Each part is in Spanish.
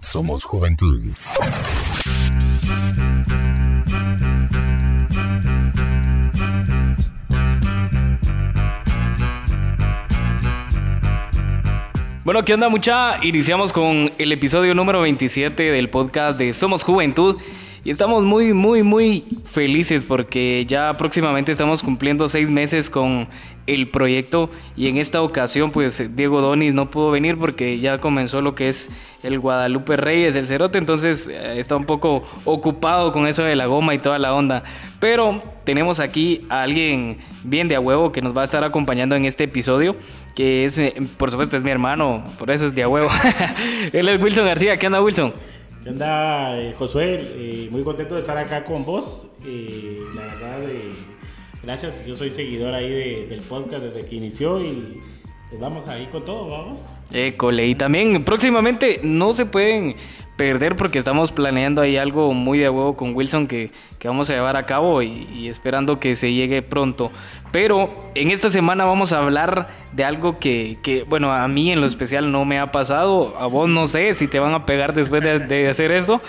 Somos Juventud. Bueno, ¿qué onda mucha? Iniciamos con el episodio número 27 del podcast de Somos Juventud. Y estamos muy, muy, muy felices porque ya próximamente estamos cumpliendo seis meses con el proyecto y en esta ocasión pues Diego Donis no pudo venir porque ya comenzó lo que es el Guadalupe Reyes, el Cerote, entonces eh, está un poco ocupado con eso de la goma y toda la onda. Pero tenemos aquí a alguien bien de a huevo que nos va a estar acompañando en este episodio, que es, eh, por supuesto, es mi hermano, por eso es de a huevo. Él es Wilson García, ¿qué onda Wilson? ¿Qué onda, eh, Josué? Eh, muy contento de estar acá con vos. Eh, la verdad, gracias. Yo soy seguidor ahí de- del podcast desde que inició y pues vamos ahí con todo, vamos. École, y también próximamente no se pueden perder porque estamos planeando ahí algo muy de huevo con Wilson que, que vamos a llevar a cabo y, y esperando que se llegue pronto. Pero en esta semana vamos a hablar de algo que, que, bueno, a mí en lo especial no me ha pasado, a vos no sé si te van a pegar después de, hacer eso,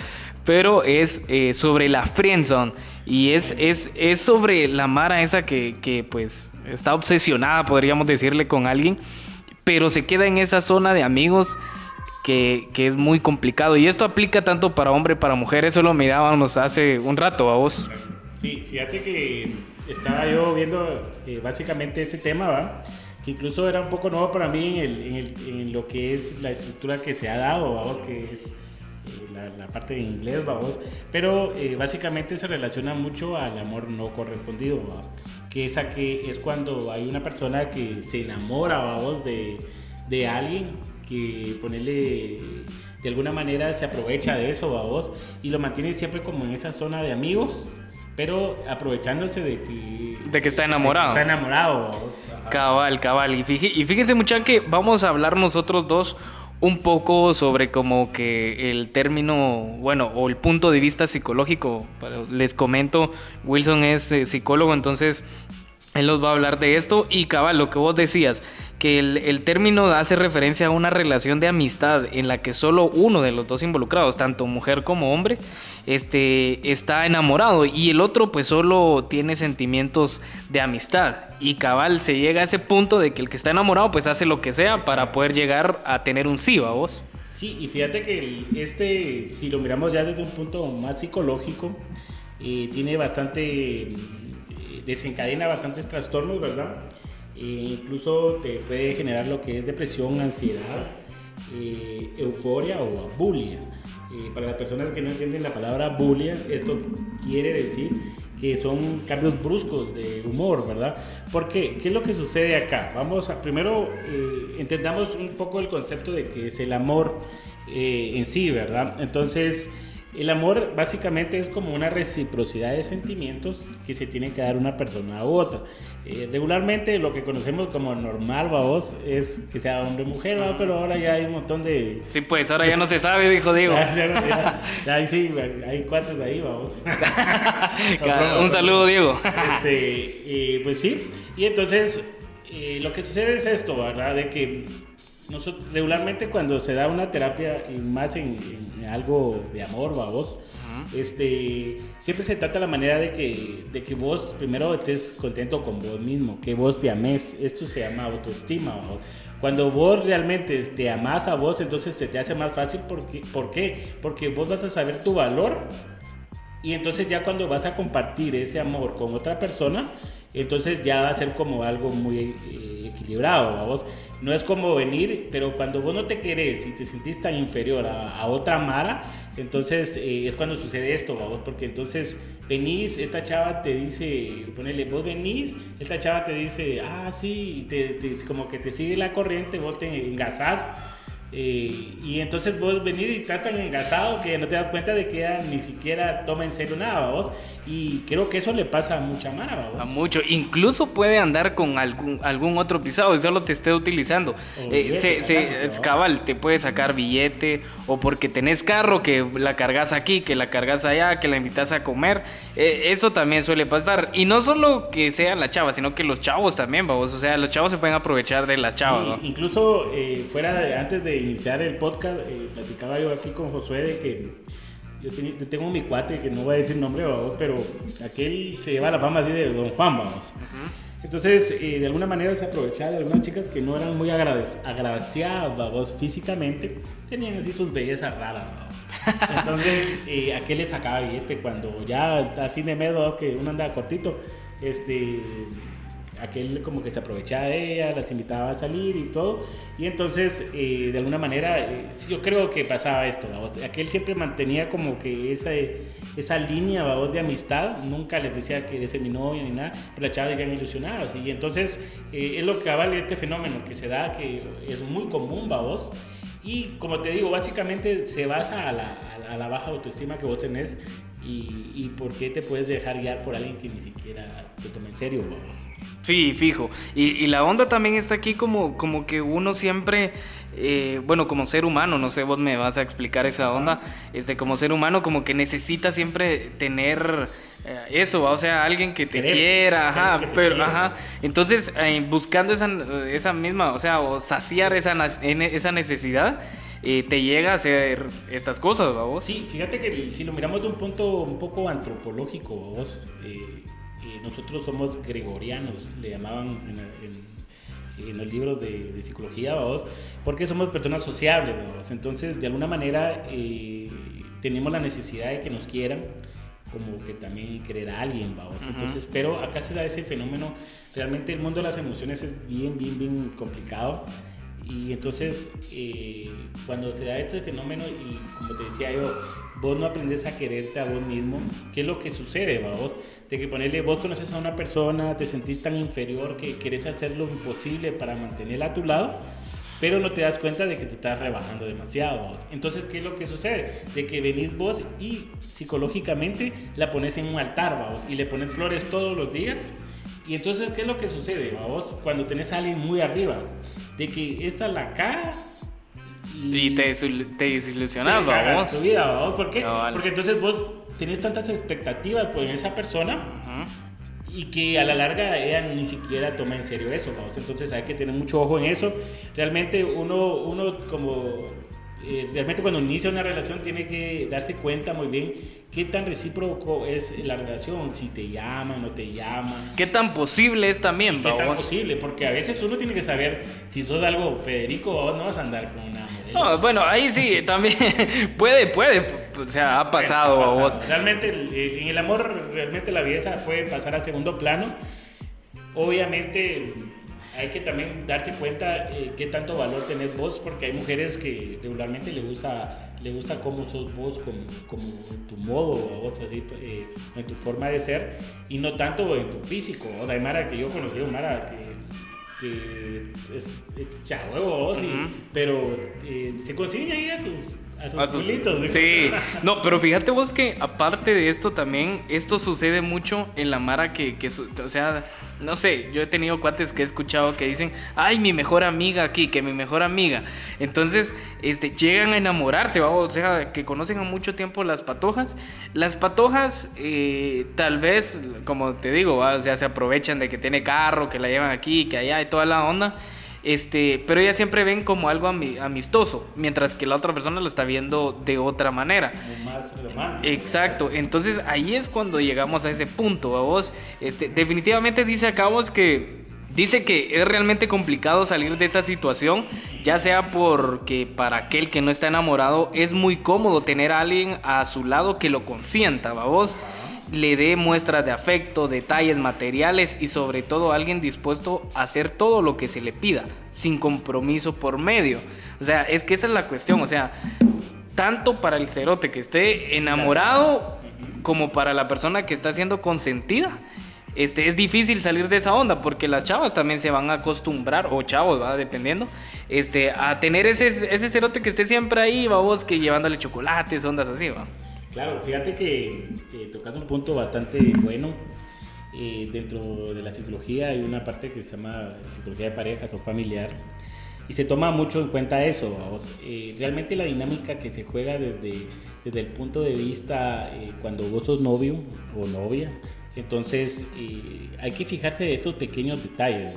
pero es eh, sobre la friendzone y es, es, es sobre la Mara esa que, que pues está obsesionada, podríamos decirle, con alguien pero se queda en esa zona de amigos que, que es muy complicado. Y esto aplica tanto para hombre para mujer. Eso lo mirábamos hace un rato a vos. Sí, fíjate que estaba yo viendo eh, básicamente este tema, ¿va? que incluso era un poco nuevo para mí en, el- en el- en lo que es la estructura que se ha dado, ¿va? que es eh, la, la parte de inglés, ¿va? pero eh, básicamente se relaciona mucho al amor no correspondido, ¿va? que esa que es cuando hay una persona que se enamora ¿va? de, de alguien que ponerle de alguna manera se aprovecha de eso, ¿va? vos, y lo mantiene siempre como en esa zona de amigos, pero aprovechándose de que, De que está enamorado. que está enamorado. Cabal, cabal. Y, fíj- y fíjense mucha que vamos a hablar nosotros dos un poco sobre como que el término, bueno, o el punto de vista psicológico. Les comento, Wilson es eh, psicólogo, entonces él nos va a hablar de esto. Y cabal, lo que vos decías, que el, el término hace referencia a una relación de amistad en la que solo uno de los dos involucrados, tanto mujer como hombre, este, está enamorado y el otro pues solo tiene sentimientos de amistad. Y cabal se llega a ese punto de que el que está enamorado pues hace lo que sea para poder llegar a tener un sí, ¿va vos? Sí, y fíjate que este, si lo miramos ya desde un punto más psicológico, eh, tiene bastante, eh, desencadena bastantes trastornos, ¿verdad? Eh, incluso te puede generar lo que es depresión, ansiedad, eh, euforia o bulia. Eh, para las personas que no entienden la palabra bulia, esto quiere decir que son cambios bruscos de humor, ¿verdad? Porque, ¿qué es lo que sucede acá? Vamos a, primero, eh, entendamos un poco el concepto de que es el amor eh, en sí, ¿verdad? Entonces, el amor básicamente es como una reciprocidad de sentimientos que se tiene que dar una persona a otra. Eh, regularmente lo que conocemos como normal, vamos, es que sea hombre o mujer, ¿va? pero ahora ya hay un montón de... Sí, pues ahora ya no se sabe, dijo Diego. Ya, ya, ya, sí, hay cuatro de ahí, vamos. un saludo, Diego. Este, eh, pues sí, y entonces eh, lo que sucede es esto, ¿verdad? De que nosotros, regularmente cuando se da una terapia, y más en, en algo de amor, ¿va vos? Este, siempre se trata la manera de que, de que vos primero estés contento con vos mismo, que vos te ames. Esto se llama autoestima. ¿va vos? Cuando vos realmente te amas a vos, entonces se te hace más fácil. Porque, ¿Por qué? Porque vos vas a saber tu valor y entonces ya cuando vas a compartir ese amor con otra persona, entonces ya va a ser como algo muy eh, equilibrado, vamos. No es como venir, pero cuando vos no te querés y te sentís tan inferior a, a otra Mara, entonces eh, es cuando sucede esto, vamos, porque entonces venís, esta chava te dice, ponele, vos venís, esta chava te dice, ah, sí, te, te- como que te sigue la corriente, vos te engasás. Eh, y entonces vos venís y tratan engasado que no te das cuenta de que ella ni siquiera toma en serio nada, vos. Y creo que eso le pasa a mucha mara, A mucho. Incluso puede andar con algún, algún otro pisado y solo te esté utilizando. Eh, se- se- es cabal, te puede sacar billete o porque tenés carro que la cargas aquí, que la cargas allá, que la invitas a comer. Eh, eso también suele pasar. Y no solo que sea la chava, sino que los chavos también, vamos. O sea, los chavos se pueden aprovechar de las chavas, Sí, ¿no? incluso eh, fuera de, antes de iniciar el podcast, eh, platicaba yo aquí con Josué de que yo, tengo mi cuate, que no voy a decir nombre, pero aquel se lleva la fama así de Don Juan, vamos. Entonces, eh, de alguna manera se aprovechaba de algunas chicas que no eran muy agraciadas, vamos, físicamente, tenían así sus bellezas raras, vamos. Entonces, eh, aquel le sacaba billete cuando ya a fin de mes, que uno andaba cortito, este aquel como que se aprovechaba de ella, las invitaba a salir y todo. Y entonces, eh, de alguna manera, eh, yo creo que pasaba esto, aquel siempre mantenía como que esa, esa línea de amistad, nunca les decía que ese mi novia ni nada, pero la chava iban ilusionadas. Y entonces, eh, es lo que vale este fenómeno que se da, que es muy común, vos. Y como te digo, básicamente se basa a la, baja autoestima que vos tenés y, y, por qué te puedes dejar guiar por alguien que ni siquiera te toma en serio, vos. Sí, fijo. Y, la onda también está aquí como, como que uno siempre, eh, bueno, como ser humano, no sé, vos me vas a explicar esa onda, este, como ser humano como que necesita siempre tener eh, eso, o sea, alguien que te quiera, ajá, pero, ajá. Entonces, eh, buscando esa, esa misma, o sea, o saciar esa, esa necesidad, te llega a hacer estas cosas, vos? Sí, fíjate que si lo miramos de un punto un poco antropológico, vos, nosotros somos gregorianos, le llamaban en, los libros de, psicología, ¿vamos? porque somos personas sociables, entonces de alguna manera eh, tenemos la necesidad de que nos quieran como que también querer a alguien, vamos. Entonces, pero acá se da ese fenómeno, realmente el mundo de las emociones es bien, bien, bien complicado. Y entonces, eh, cuando se da este fenómeno, y como te decía yo, vos no aprendes a quererte a vos mismo, ¿qué es lo que sucede, vos? De que ponerle, vos conoces a una persona, te sentís tan inferior que querés hacer lo imposible para mantenerla a tu lado, pero no te das cuenta de que te estás rebajando demasiado. ¿vos? Entonces, ¿qué es lo que sucede? De que venís vos y psicológicamente la pones en un altar, vos, y le pones flores todos los días. Y entonces, ¿qué es lo que sucede, vos? Cuando tenés a alguien muy arriba, de que esta es la cara y te, te desilusionas, vamos. tu vida, ¿vamos? ¿Por qué? Porque entonces vos tenés tantas expectativas pues, en esa persona y que a la larga ella ni siquiera toma en serio eso, vamos. Entonces hay que tener mucho ojo en eso. Realmente uno, uno como eh, realmente cuando inicia una relación tiene que darse cuenta muy bien qué tan recíproco es la relación, si te llaman, no te llaman. Qué tan posible es también, Qué tan posible, porque a veces uno tiene que saber si sos algo Federico o no vas a andar con una No, bueno, ahí sí, también puede, puede, o sea, ha pasado, a vos. Realmente en el amor, realmente la belleza puede pasar al segundo plano. Obviamente hay que también darse cuenta eh, qué tanto valor tenés vos, porque hay mujeres que regularmente le gusta le gusta cómo sos vos, como, como tu modo, vos, así, eh, en tu forma de ser, y no tanto en tu físico. O hay Mara que yo conocí, Mara que, que es, es vos, pero eh, se consigue ahí a sus a sus, Sí, no, pero fíjate vos que aparte de esto también, esto sucede mucho en la Mara que, que, o sea, no sé, yo he tenido cuates que he escuchado que dicen, ay, mi mejor amiga aquí, que mi mejor amiga. Entonces, este, llegan a enamorarse, o sea, que conocen a mucho tiempo las patojas. Las patojas, eh, tal vez, como te digo, o sea, se aprovechan de que tiene carro, que la llevan aquí, que allá y toda la onda. Este, pero ellas siempre ven como algo amistoso, mientras que la otra persona lo está viendo de otra manera. Más Exacto, entonces ahí es cuando llegamos a ese punto, a vos. Este, definitivamente dice acá vos que Dice que es realmente complicado salir de esta situación, ya sea porque para aquel que no está enamorado es muy cómodo tener a alguien a su lado que lo consienta, vos le dé muestras de afecto, detalles materiales y sobre todo alguien dispuesto a hacer todo lo que se le pida, sin compromiso por medio. O sea, es que esa es la cuestión, o sea, tanto para el cerote que esté enamorado como para la persona que está siendo consentida. Este, es difícil salir de esa onda porque las chavas también se van a acostumbrar, o chavos, ¿va? dependiendo, este, a tener ese, ese cerote que esté siempre ahí, va vos, que llevándole chocolates, ondas así, va. Claro, fíjate que eh, tocando un punto bastante bueno, eh, dentro de la psicología hay una parte que se llama psicología de parejas o familiar y se toma mucho en cuenta eso. Eh, realmente la dinámica que se juega desde, desde el punto de vista cuando vos sos novio o novia, entonces hay que fijarse de estos pequeños detalles.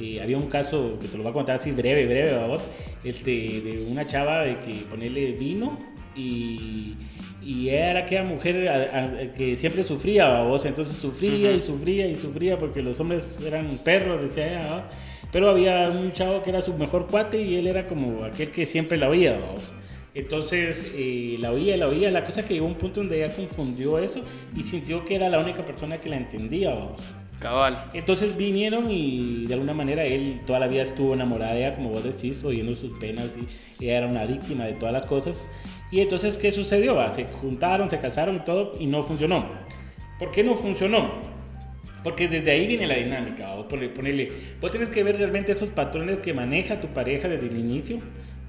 eh, había un caso que te lo voy a contar así breve, breve, vos, este, de una chava de que ponerle vino y, y era aquella mujer que siempre sufría, vos, entonces sufría y sufría y sufría porque los hombres eran perros, decía ella, pero había un chavo que era su mejor cuate y él era como aquel que siempre la oía, vos. Entonces eh, la oía, la oía, la cosa que llegó a un punto donde ella confundió eso y sintió que era la única persona que la entendía, vos. Cabal. Entonces vinieron y de alguna manera él toda la vida estuvo enamorada de ella, como vos decís, oyendo sus penas y ella era una víctima de todas las cosas. Y entonces, ¿qué sucedió? Se juntaron, se casaron y todo y no funcionó. ¿Por qué no funcionó? Porque desde ahí viene la dinámica. Vos, ponerle, vos tienes que ver realmente esos patrones que maneja tu pareja desde el inicio,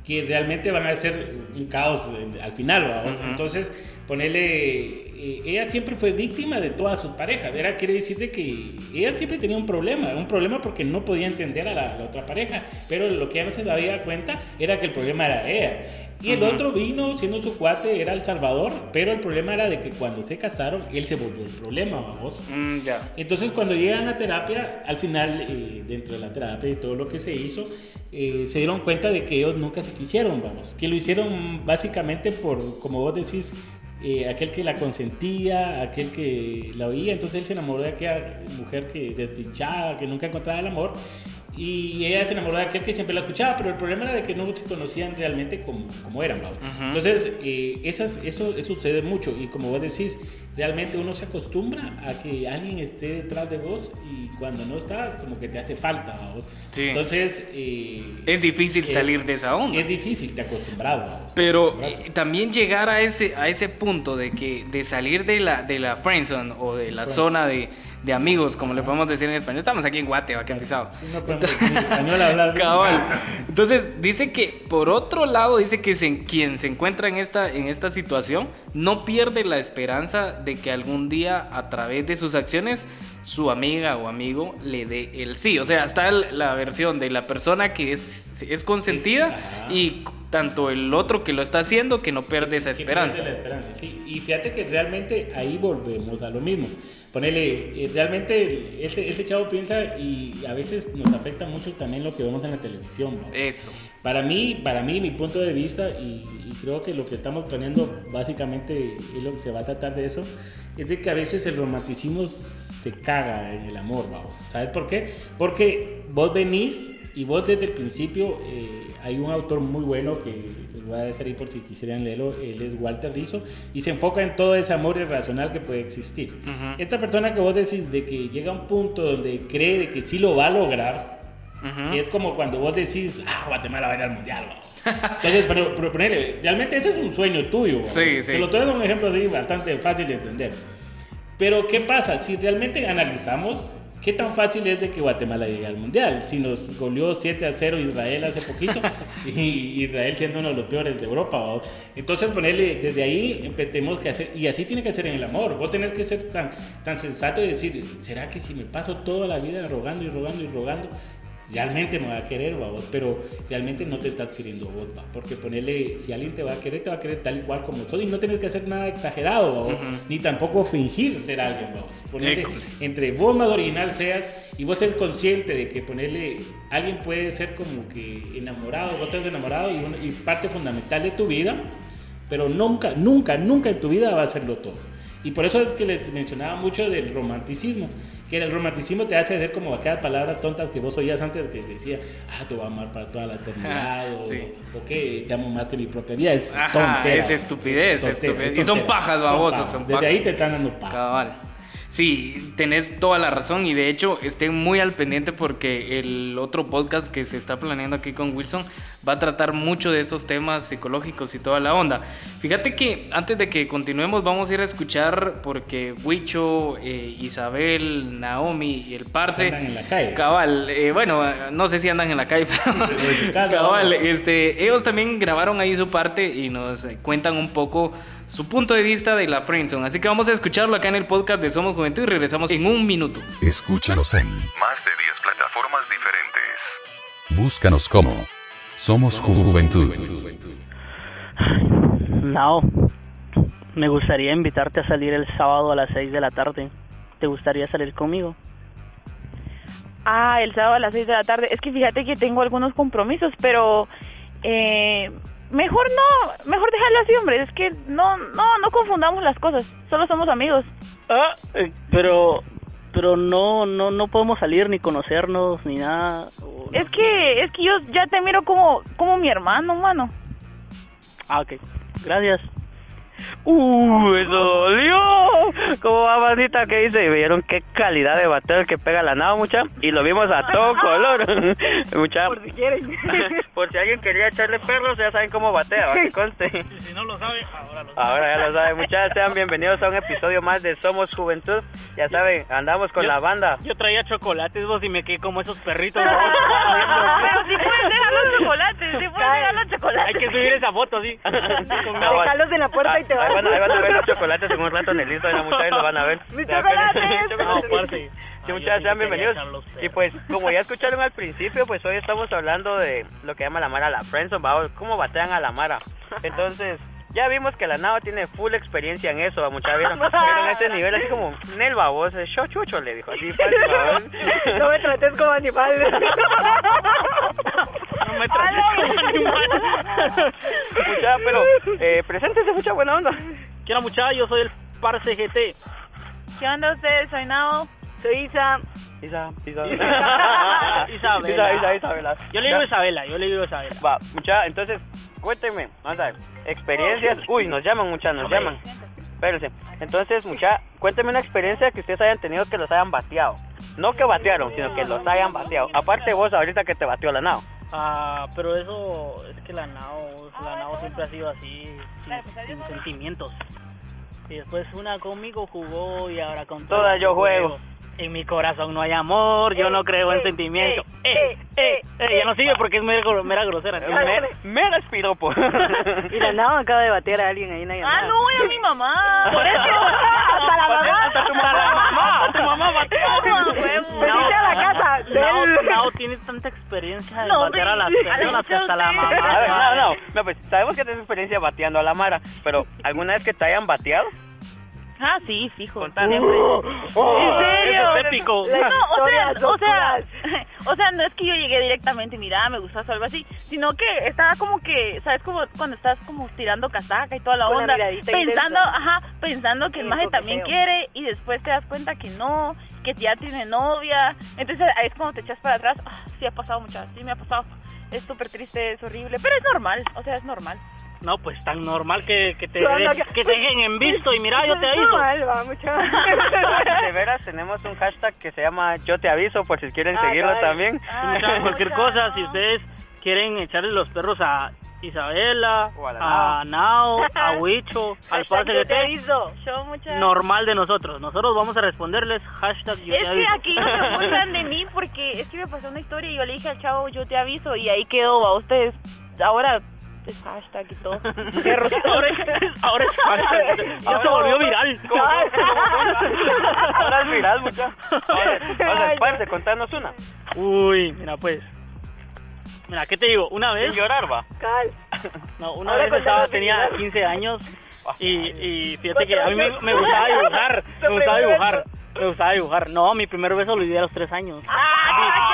que realmente van a ser un caos al final. Entonces, ponerle eh, ella siempre fue víctima de todas sus parejas. Era, quiere decirte que ella siempre tenía un problema, un problema porque no podía entender a la, otra pareja, pero lo que ella no se daba cuenta era que el problema era ella. Y el otro vino siendo su cuate, era El Salvador, pero el problema era de que cuando se casaron, él se volvió el problema, vamos. Mm. Entonces cuando llegan a terapia, al final, eh, dentro de la terapia y todo lo que se hizo, eh, se dieron cuenta de que ellos nunca se quisieron, vamos. Que lo hicieron básicamente por, como vos decís, eh, aquel que la consentía, aquel que la oía, entonces él se enamoró de aquella mujer que desdichada, que nunca encontraba el amor, y ella se enamoró de aquel que siempre la escuchaba, pero el problema era de que no se conocían realmente como, como eran, Entonces, eh, esas, eso, eso, sucede mucho, y como vos decís, realmente uno se acostumbra a que alguien esté detrás de vos, y cuando no está, como que te hace falta, ¿vos? Entonces... Eh, es difícil salir de esa onda. Es difícil, te acostumbras, Pero también llegar a ese, a ese punto de que de salir de la, de la friendzone o de la zona de de amigos, como le podemos decir en español. Estamos aquí en Guate, va, que pisado. No podemos español hablar. Entonces, dice que, por otro lado, dice que quien se encuentra en esta, en esta situación no pierde la esperanza de que algún día, a través de sus acciones, su amiga o amigo le dé el sí. O sea, está la versión de la persona que es, es consentida y tanto el otro que lo está haciendo que no pierde esa esperanza. Y fíjate que realmente ahí volvemos a lo mismo. Ponele, eh, realmente este, este chavo piensa y a veces nos afecta mucho también lo que vemos en la televisión. Eso. Para mí, para mí, mi punto de vista, y, creo que lo que estamos planeando básicamente es lo que se va a tratar de eso, es de que a veces el romanticismo se caga en el amor, vamos. ¿Sabes por qué? Porque vos venís y vos desde el principio, eh, hay un autor muy bueno que les voy a dejar ahí por si quisieran leerlo, él es Walter Rizzo, y se enfoca en todo ese amor irracional que puede existir. Esta persona que vos decís de que llega a un punto donde cree de que sí lo va a lograr, es como cuando vos decís, ah, Guatemala va a ir al mundial. Entonces, pero, pero realmente ese es un sueño tuyo. Sí, sí. Te lo traigo un ejemplo de bastante fácil de entender. Pero, ¿qué pasa? Si realmente analizamos ¿Qué tan fácil es de que Guatemala llegue al Mundial? Si nos goleó 7 a 0 Israel hace poquito, y Israel siendo uno de los peores de Europa. Entonces, ponerle, desde ahí tenemos que hacer, y así tiene que ser en el amor. Vos tenés que ser tan, tan sensato y decir, ¿será que si me paso toda la vida rogando y rogando y rogando, realmente me va a querer, vos, pero realmente no te estás queriendo vos, va, porque ponerle, si alguien te va a querer, te va a querer tal y cual como soy, y no tienes que hacer nada exagerado, ni tampoco fingir ser alguien, vos. Ponerle, entre vos más original seas y vos ser consciente de que ponerle, alguien puede ser como que enamorado, vos estás enamorado y, y parte fundamental de tu vida, pero nunca, nunca, nunca en tu vida va a serlo todo. Y por eso es que les mencionaba mucho del romanticismo que el romanticismo te hace hacer como aquellas palabras tontas que vos oías antes que decía, ah, te voy a amar para toda la eternidad, o, que te amo más que mi propia vida. Es es estupidez, estupidez. y son pajas babosos. Son Desde ahí te están dando pajas. Cabal. Sí, tenés toda la razón y de hecho estén muy al pendiente porque el otro podcast que se está planeando aquí con Wilson va a tratar mucho de estos temas psicológicos y toda la onda. Fíjate que antes de que continuemos vamos a ir a escuchar porque Huicho, eh, Isabel, Naomi y el Parce... Andan en la calle. Cabal, eh, bueno, no sé si andan en la calle, pero... cabal, este, ellos también grabaron ahí su parte y nos cuentan un poco su punto de vista de la Friendzone. Así que vamos a escucharlo acá en el podcast de Somos Juventud y regresamos en un minuto. Escúchanos en más de 10 plataformas diferentes. Búscanos como Somos Juventud. No, me gustaría invitarte a salir el sábado a las 6 de la tarde. ¿Te gustaría salir conmigo? Ah, el sábado a las 6 de la tarde. Es que fíjate que tengo algunos compromisos, pero eh, mejor no, mejor dejarlo así, hombre. Es que no, no, no confundamos las cosas. Solo somos amigos. Ah, eh, pero, pero no, no, no podemos salir ni conocernos ni nada. o- Es que, es que yo ya te miro como, como mi hermano, mano. Ah, ok. Gracias. ¡Uh! ¡Me dolió! ¿Cómo va, bandita? ¿Qué dice? ¿Vieron qué calidad de bateo el que pega la nava, mucha? Y lo vimos a todo color. mucha. Por si quieren. Por si alguien quería echarle perros, ya saben cómo batea, que conste. Si no lo sabe, ahora lo Ahora ya lo saben, muchachos. Sean bienvenidos a un episodio más de Somos Juventud. Ya saben, andamos con Yo- la banda. Yo traía chocolates vos y me quedé como esos perritos. Pero sí puedes dejar los chocolates, sí puedes dejar los chocolates. Hay que subir esa foto, sí. Bueno. en la puerta y te Ahí van, ahí van a ver los chocolates en un rato en el Instagram, muchachos, lo van a ver. ¡Mis Ya, pero- chocolates! No, parce. Sí, Ah, sean bienvenidos. Y pues, como ya escucharon al principio, pues hoy estamos hablando de lo que llama la Mara la Friendzone, cómo batean a la Mara. Entonces, ya vimos que la Nava tiene full experiencia en eso, muchachos, vieron, vieron ese nivel así como, Nel babos, yo chucho, le dijo, así fácil. No me trates como animal. No me trates como animal. Muchacha, pero, eh, preséntese, mucha buena onda. Quiero muchacho, yo soy el Parce GT. ¿Qué onda ustedes? Soy Nao. Soy Isa. Isa, Isa. Isabela. Isa, Isa, Isabela. Yo le digo Isabela, yo le digo Isabela. Va, mucha, entonces, cuénteme, vamos a ver, experiencias, uy, nos llaman mucha, nos llaman, espérense, entonces, mucha, cuénteme una experiencia que ustedes hayan tenido que los hayan bateado, no que batearon, sino que los hayan bateado, aparte vos ahorita que te batió la nao, Ah, pero eso es que la Nao, la Nao siempre ha sido así, sin, sin sentimientos. Y después una conmigo jugó y ahora con Todas yo juego. En mi corazón no hay amor, yo no creo en sentimientos. Eh, eh, eh, ya no sigue porque es mera, mera grosera. mera, mera espiropo, la Nao acaba de batear a alguien ahí en la llamada. Ah, no, era mi mamá. Por eso. Hasta la mamá. Hasta tu mamá, tu mamá batea. No. Venite a la casa. Nao, del- Nao tiene tanta experiencia de No, batear a las personas que hasta la mamá. no, no, no, pues, sabemos que tienes experiencia bateando a la Mara, pero, ¿alguna vez que te hayan bateado? Ah, sí, fijo. Contanos. Siempre. ¿En serio? Eso es épico. No, o sea, historias o sea, oscuras. o sea, no es que yo llegué directamente y mira, me gustas o algo así, sino que estaba como que, ¿sabes? Como cuando estás como tirando casaca y toda la onda, pensando, intensa. ajá, pensando que el Y maje también quiere y después te das cuenta que no, que ya tiene novia, entonces ahí es cuando te echas para atrás, ah, sí ha pasado muchas, sí me ha pasado, es súper triste, es horrible, pero es normal, o sea, es normal. No, pues tan normal que, que te, No, no, de- que- que te dejen en visto y mira, yo te aviso. normal, va, mucho. De veras, tenemos un hashtag que se llama Yo te aviso, por si quieren Ah, seguirlo caray. también. Ah, Mucha- cualquier mucha, cosa, si ustedes quieren echarle los perros a Isabela, a a Nao, a Huicho, al parce que te te aviso. Yo mucha... normal de nosotros. Nosotros vamos a responderles hashtag yo Es te que aquí no se burlan de mí porque es que me pasó una historia y yo le dije al chavo, yo te aviso y ahí quedó, a ustedes. Ahora es hashtag y todo. Ahora, es- ahora es hashtag. Ya se volvió viral. Ahora es viral, mucha. Oye, parce, contanos una. Uy, mira pues. Mira, ¿qué te digo? Una vez, Sin llorar, va. Cal. no, una Ahora vez estaba, tenía viral. 15 años y, y fíjate que a mí me, me gustaba dibujar, me gustaba dibujar, me gustaba dibujar. No, mi primer beso lo di a los 3 años. ¡Ah!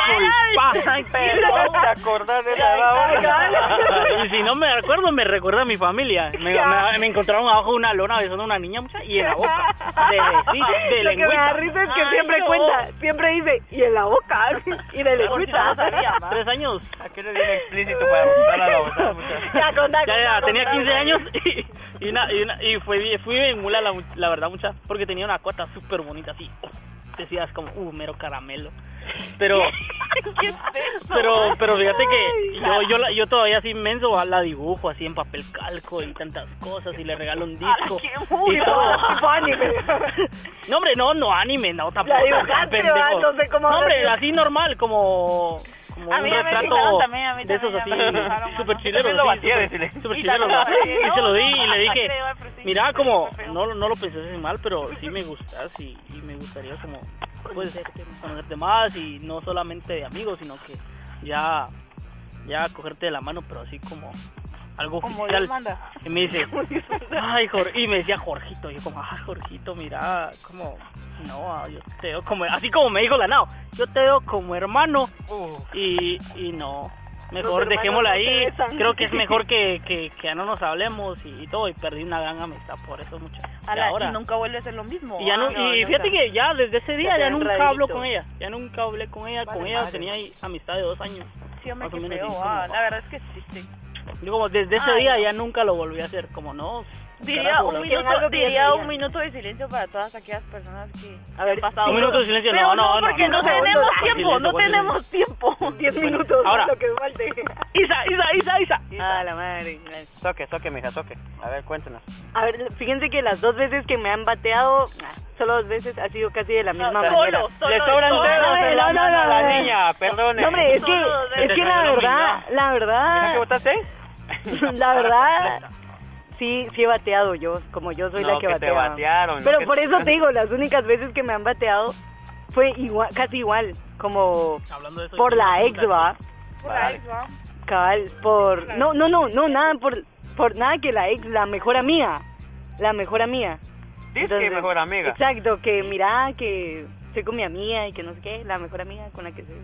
Disculpa. Pero te acordás de la edad. Y si no me recuerdo, me recuerda a mi familia. Me, me, me encontraron abajo de una lona besando a una niña mucha y en la boca. De besito, de Lo que me da risa es que Ay, siempre no. cuenta, siempre dice, y en la boca, y de lengüita. Tres años. Aquí no viene explícito para gustar a la boca. Ya, Ya, ya, tenía contá, 15 contá. años y, y, una, y, una- y fui, fui en mula, la, la verdad, mucha, porque tenía una cota súper bonita, así. Decías como, uh, mero caramelo. Pero, ¿Qué es eso? pero, pero fíjate que yo, yo, yo todavía así inmenso la dibujo así en papel calco y tantas cosas y le regalo un disco. qué muy y todo. Anime. No, hombre, no, no anime, no, tampoco. La dibujaste. No sé cómo No, hombre, así normal, como, como A un mí ya me retrato también, a mí de esos así, mano. chileros. Y chileros. Y se lo di y le dije, mira, como, no, no lo pensé así mal, pero sí me gustas y, y me gustaría como, pues, conocerte más y no solamente de amigos, sino que ya, ya cogerte de la mano, pero así como, algo oficial. Y me dice, ay, Jor y me decía Jorgito. Y yo como, ay, Jorgito, mira, como, no, ah, yo te veo como, así como me dijo la Nao, yo te veo como hermano. Y, y no, mejor dejémosla no ahí. Creo que es mejor que, que, que ya no nos hablemos y, y todo. Y perdí una gran amistad por eso mucho. Y ahora. y nunca vuelve a ser lo mismo. Y ya no, Ah, y no, fíjate o sea, que ya desde ese día Ya nunca hablo raritos. con ella, ya nunca hablé con ella, Vale con ella madre. tenía amistad de dos años. Sí, hombre, menos, feo, y ah, la verdad es que sí, sí. Yo como desde ese Ay, día no. ya nunca lo volví a hacer, como no. Diría carajo, un la- ¿Quieren minuto, diría un minuto de silencio para todas aquellas personas que A ver, han pasado. Un minuto de silencio, no, no, no. porque no, no. tenemos Ah, tiempo, no ¿cuál tenemos tiempo. 10 minutos, Ahora. lo que falte. Isa, Isa, Isa, Isa. Ah, la madre. Toque, toque, mija, toque. A ver, cuéntenos. A ver, fíjense que las dos veces que me han bateado, ah, solo dos veces ha sido casi de la misma No, manera. solo, solo, Le sobran solo. dedos en la no, no, mano a no, la no. niña, perdone. No, hombre, es que, Solo es que la verdad, la ¿Mira que verdad, votaste? la verdad, sí, sí he bateado yo, como yo soy No, la que, que te batea. batearon. Pero por te- eso te digo, las únicas veces que me han bateado fue igual, casi igual, como Hablando de eso, por la ex, va, Por la ex, ¿va? cabal, por, no, no, no, no, nada, por, por nada que la ex, la mejor amiga, la mejor amiga. Dice que mejor amiga. Exacto, que mira que estoy con mi amiga y que no sé qué, la mejor amiga con la que soy.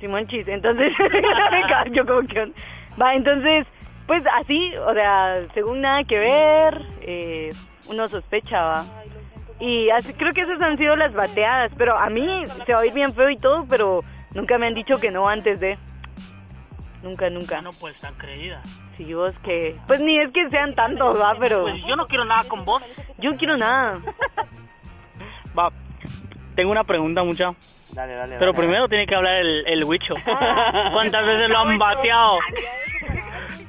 Simón Chis, entonces, yo como que... Va, entonces, pues así, o sea, según nada que ver, eh, uno sospecha, va. Y así, creo que esas han sido las bateadas, pero a mí se va a ir bien feo y todo, pero nunca me han dicho que no antes de... Nunca, nunca. Ah, no, pues tan creída. Si vos que... Pues ni es que sean tantos, va, pero Pues yo no quiero nada con vos. yo no quiero nada. Va, tengo una pregunta, mucha. Dale, dale. Pero dale. primero tiene que hablar el, el Wicho. ¿Cuántas veces lo han bateado?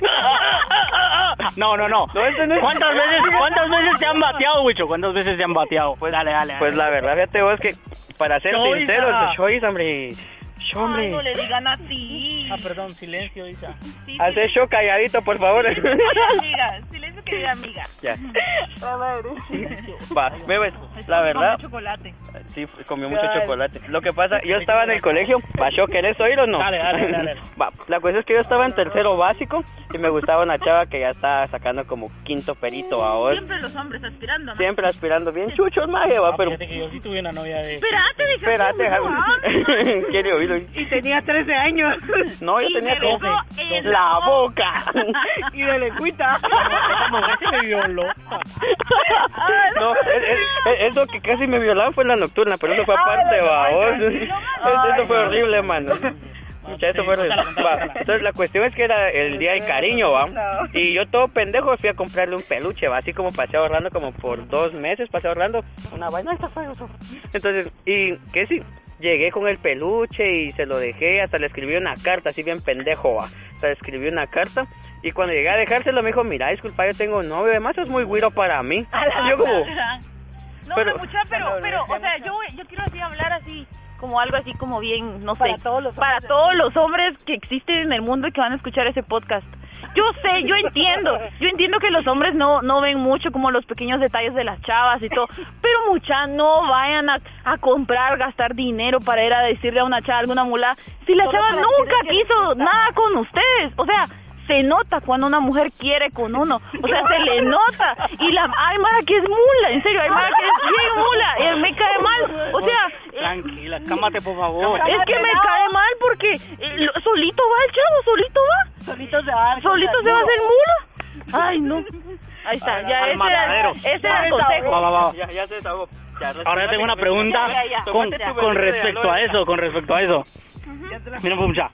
No, no, no. ¿Cuántas veces, cuántas veces te han bateado, Wicho? ¿Cuántas veces te han bateado? Pues dale, dale. Pues la verdad, fíjate vos que, para ser Choiza. sincero, el choice, hombre. Ay, no le digan así. Ah, perdón, silencio, Isa. Sí, sí, Hace show calladito, por favor. amiga, silencio querida amiga. ya. Va, bebes, la verdad, chocolate. sí, comió mucho chocolate. Lo que pasa, yo estaba en el colegio, ¿Pasó querés oír o no? Dale, dale, dale. Va, la cuestión es que yo estaba en tercero básico y me gustaba una chava que ya estaba sacando como quinto perito ahora. Siempre los hombres aspirando, ¿no? Siempre aspirando bien chuchos, maje, va, Ah, pero... fíjate que yo sí tuve una novia de... Espérate, deja Espérate, que Javi. me Quiere oírlo. Y tenía 13 años. No, yo Y tenía me como besó en la boca. y de lengüita. Esa mujer se me violó. No, es- es- es- eso que casi me violaban fue en la nocturna, pero eso fue aparte, va. vos. Eso fue horrible, mano. Mucha, fue Entonces la cuestión es que era el día del cariño, va. Y yo todo pendejo fui a comprarle un peluche, va. Así como pasé ahorrando como por dos meses, pasé ahorrando una vaina. Entonces, y que sí, llegué con el peluche y se lo dejé, hasta le escribí una carta, así bien pendejo, va. Hasta le escribí una carta. Y cuando llegué a dejárselo me dijo, mira, disculpa, yo tengo novio, además es muy güiro para mí. Yo como, No, Pero- pero, pero, o sea, yo, yo quiero así hablar así, como algo así como bien, no Para sé, todos los para todos los hombres que existen en el mundo y que van a escuchar ese podcast. Yo sé, yo entiendo, yo entiendo que los hombres no, no ven mucho como los pequeños detalles de las chavas y todo, pero mucha, no vayan a, a comprar, gastar dinero para ir a decirle a una chava alguna mula, si la Solo chava para nunca quiso nada con ustedes, o sea, se nota cuando una mujer quiere con uno, o sea, se le nota. Y la, hay mara que es mula, en serio, hay mara que es bien mula, y me cae mal, o sea, eh, Tranquila, cámate por favor. es que me cae mal porque eh, solito va el chavo, solito va, Solito se va. solito se va a hacer mula. Ay, no. Ahí está, ya ese era, matadero. ese era el consejo. Va, va, va. ya, ya se desahogó. Ya, Ahora tengo una pregunta Ya, ya, ya. con, con respecto a eso, con respecto a eso. Mira, mucha.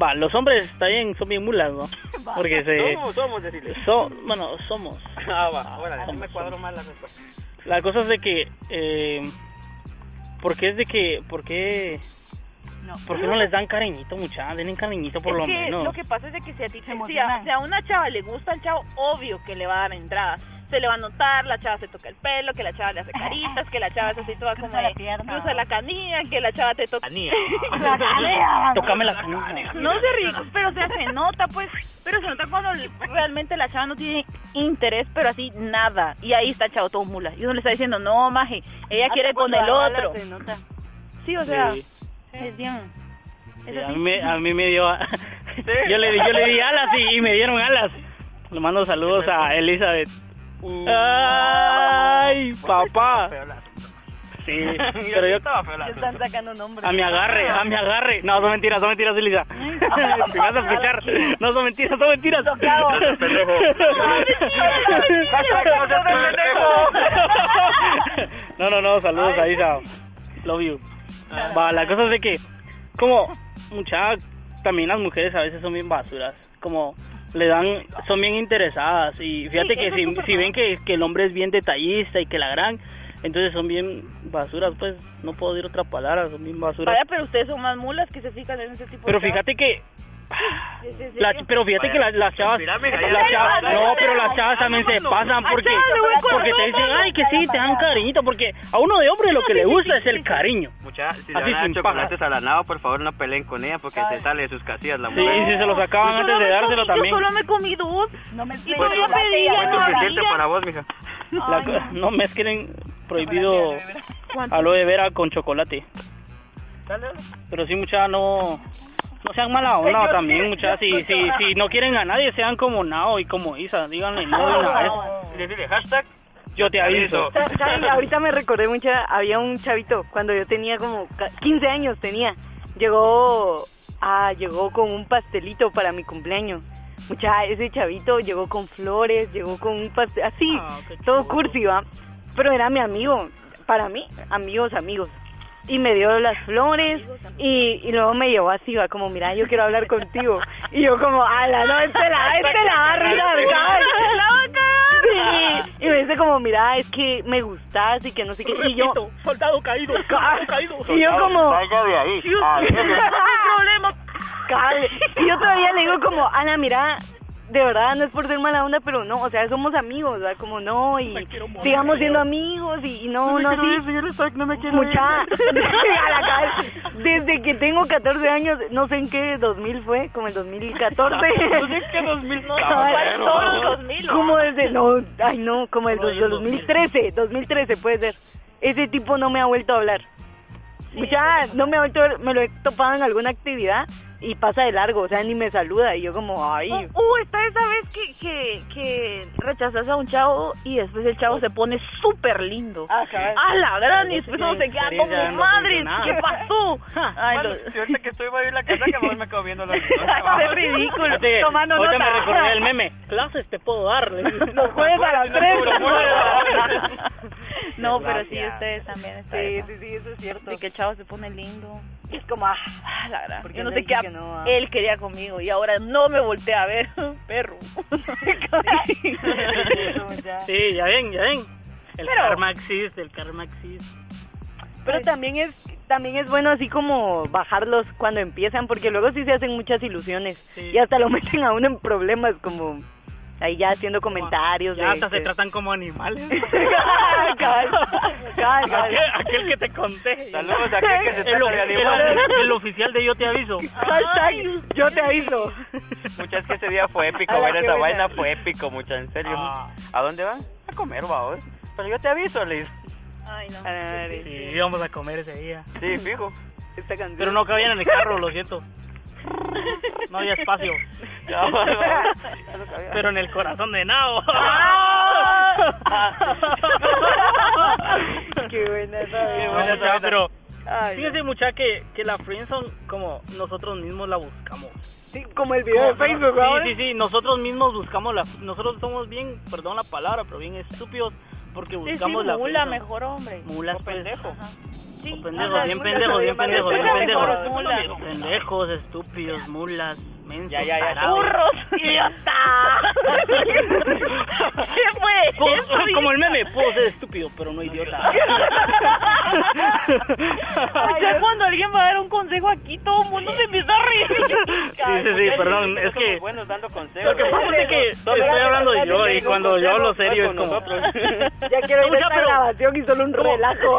Va, los hombres está bien, son bien mulas, ¿no? Porque se... Somos, somos, decirle. So, bueno, somos. Ah, va, ahora, Somos, me cuadro mal la respuesta. La cosa es de que... Eh, ¿Por qué es de que... ¿Por qué... No. ¿Por qué no les dan cariñito, mucha? Denle cariñito por es lo que menos. lo que pasa es de que si a ti te, si a, si a una chava le gusta el chavo, obvio que le va a dar entrada. Se le va a notar, la chava se toca el pelo, que la chava le hace caritas, que la chava es así toda como Cruza la de, pierna. cruza la canilla, que la chava te toca... Tócame la canilla. No se rico, pero o sea, se nota pues, pero se nota cuando realmente la chava no tiene interés, pero así nada. Y ahí está el chavo todo mula. Y uno le está diciendo, no, maje, ella quiere con el otro. Sí, o sea, Sí. es bien. Sí, a, mí me, a mí me dio... yo, le, di- yo le di alas y, y me dieron alas. Le mando saludos a Elizabeth. ¡Ay, papá! Sí, pero yo... Ya están sacando nombres. A mi agarre, a mi agarre. No, son mentiras, son mentiras, Elisa. Si vas a escuchar, no son mentiras, son mentiras. No, no, no, saludos a Isa. Love you. Va, la cosa es de que, como, mucha, también las mujeres a veces son bien basuras. Como, le dan, son bien interesadas. Y fíjate que si, si ven que, que el hombre es bien detallista y que la gran, entonces son bien basuras, pues, no puedo decir otra palabra, son bien basuras. Vaya, pero ustedes son más mulas que se fijan en ese tipo Pero de fíjate que. La- pero fíjate que las, las chavas, las chavas- no, pero las chavas también se pasan porque, porque te dicen, ay, que sí, te dan cariñito, porque a uno de hombre lo que le gusta es el cariño. Mucha, si le Así van a dar sin chocolates a la nava, por favor no peleen con ella porque se sale de sus casillas la Sí, mujer. y si se los acaban Yo antes de dárselo comí- también. Yo solo me comí dos. No me Y todavía pedí Fue ya suficiente para vos, mija. La co- no. mezclen prohibido aloe vera con chocolate. Pero sí, mucha no no sean mala onda también, muchachas. Si, si, si no quieren a nadie, sean como Nao y como Isa. Díganle no de una vez. Decirle hashtag. Yo te aviso. Ahorita me recordé mucha, había un chavito cuando yo tenía como ca- 15 años tenía. Llegó ah, llegó con un pastelito para mi cumpleaños. Mucha, ese chavito llegó con flores, llegó con un pastel, así, Ah, todo cursi, ¿va? Pero era mi amigo, para mí, amigos, amigos. Y me dio las flores y, y luego me llevó así, va, como, mira, yo quiero hablar contigo. Y yo como, ala, no, este la, este la va a arruinar, ¿sabes? Sí. Y me dice como, mira, es que me gustas y que no sé qué. Y yo, soldado caído, soldado caído. y yo como, Salga de ahí. Problema. Y yo todavía le digo como, Ana, mira, de verdad no es por ser mala onda, pero no, o sea, somos amigos, ¿verdad? Como no, y Me quiero morir, sigamos siendo señor. amigos y, y no, no, no me Mucha, a la cabeza. desde que tengo 14 años, no sé en qué 2000 fue, como el 2014. No sé qué 2000 no. Todos los 2000. Como desde, no, ay no, como el No, dos- yo 2013, 2013 puede ser. Ese tipo no me ha vuelto a hablar. Mucha, no me ha vuelto a ver, me lo he topado en alguna actividad y pasa de largo, o sea, ni me saluda y yo como, ay, Uh, uh, está esa vez que, que, que rechazas a un chavo y después el chavo se pone súper lindo. Ah. A la gran, y después uno se queda como madre, no ¿qué pasó? Ay, Bueno, lo- ahorita que estoy voy a ir a la casa que me quedo viendo los Qué ridículo, que tomando ahorita nota. me recordé el meme. Clases te puedo dar. Los jueves a las 3. No, pero sí, ustedes también. Sí, sí, sí, eso es cierto. De que el chavo se pone lindo. Es como, ah, la gran. Porque Yo no sé qué. Que no, ah. Él quería conmigo y ahora no me voltea a ver. Perro. Sí, ya ven, ya ven. El Pero- karma existe, el karma existe. Pero también es también es bueno así como bajarlos cuando empiezan, porque luego sí se hacen muchas ilusiones Sí. y hasta lo meten a uno en problemas como ahí ya haciendo comentarios. Ya de hasta se tratan como animales. Cabal, cabal, cabal. aquel, aquel que te conté. Saludos a aquel que se El, trata de el- animales. el oficial de Yo Te Aviso. Hashtag, yo te aviso. Muchas que ese día fue épico, ver esa vaina fue épico, mucha, en serio. Ah. ¿A dónde van? A comer, vamos. Pero yo te aviso, Liz. Ay, no. Ay, Sí, íbamos a comer ese día. Sí, fijo. esta canción. Pero no cabían en el carro, lo siento. No había espacio. Pero en el corazón de Nao. Qué buena esa Qué buena esa, pero Ay, fíjense mucha que, que la friendzone como nosotros mismos la buscamos. sí, como el video de Facebook, ¿verdad? Sí, sí, sí, nosotros mismos buscamos la nosotros somos bien, perdón la palabra, pero bien estúpidos porque Sí, sí, buscamos la mula, friendzone. mejor hombre. Mulas, O pues. pendejo. Sí. O pendejos, bien pendejos, bien pendejos, bien pendejos. Pendejos, estúpidos, mulas, mensos, Ya, ya, ya. ¡Burros! ¡Idiota! ¿Qué fue? Eso? como el meme, puedo ser estúpido, pero no idiota. O sea, cuando alguien va a dar un consejo aquí, todo el mundo se empieza a reír. Sí, sí, sí, perdón, es que buenos dando consejos. lo que pasa es que estoy hablando yo y cuando yo hablo serio es como Ya quiero ir a esta grabación y solo un relajo.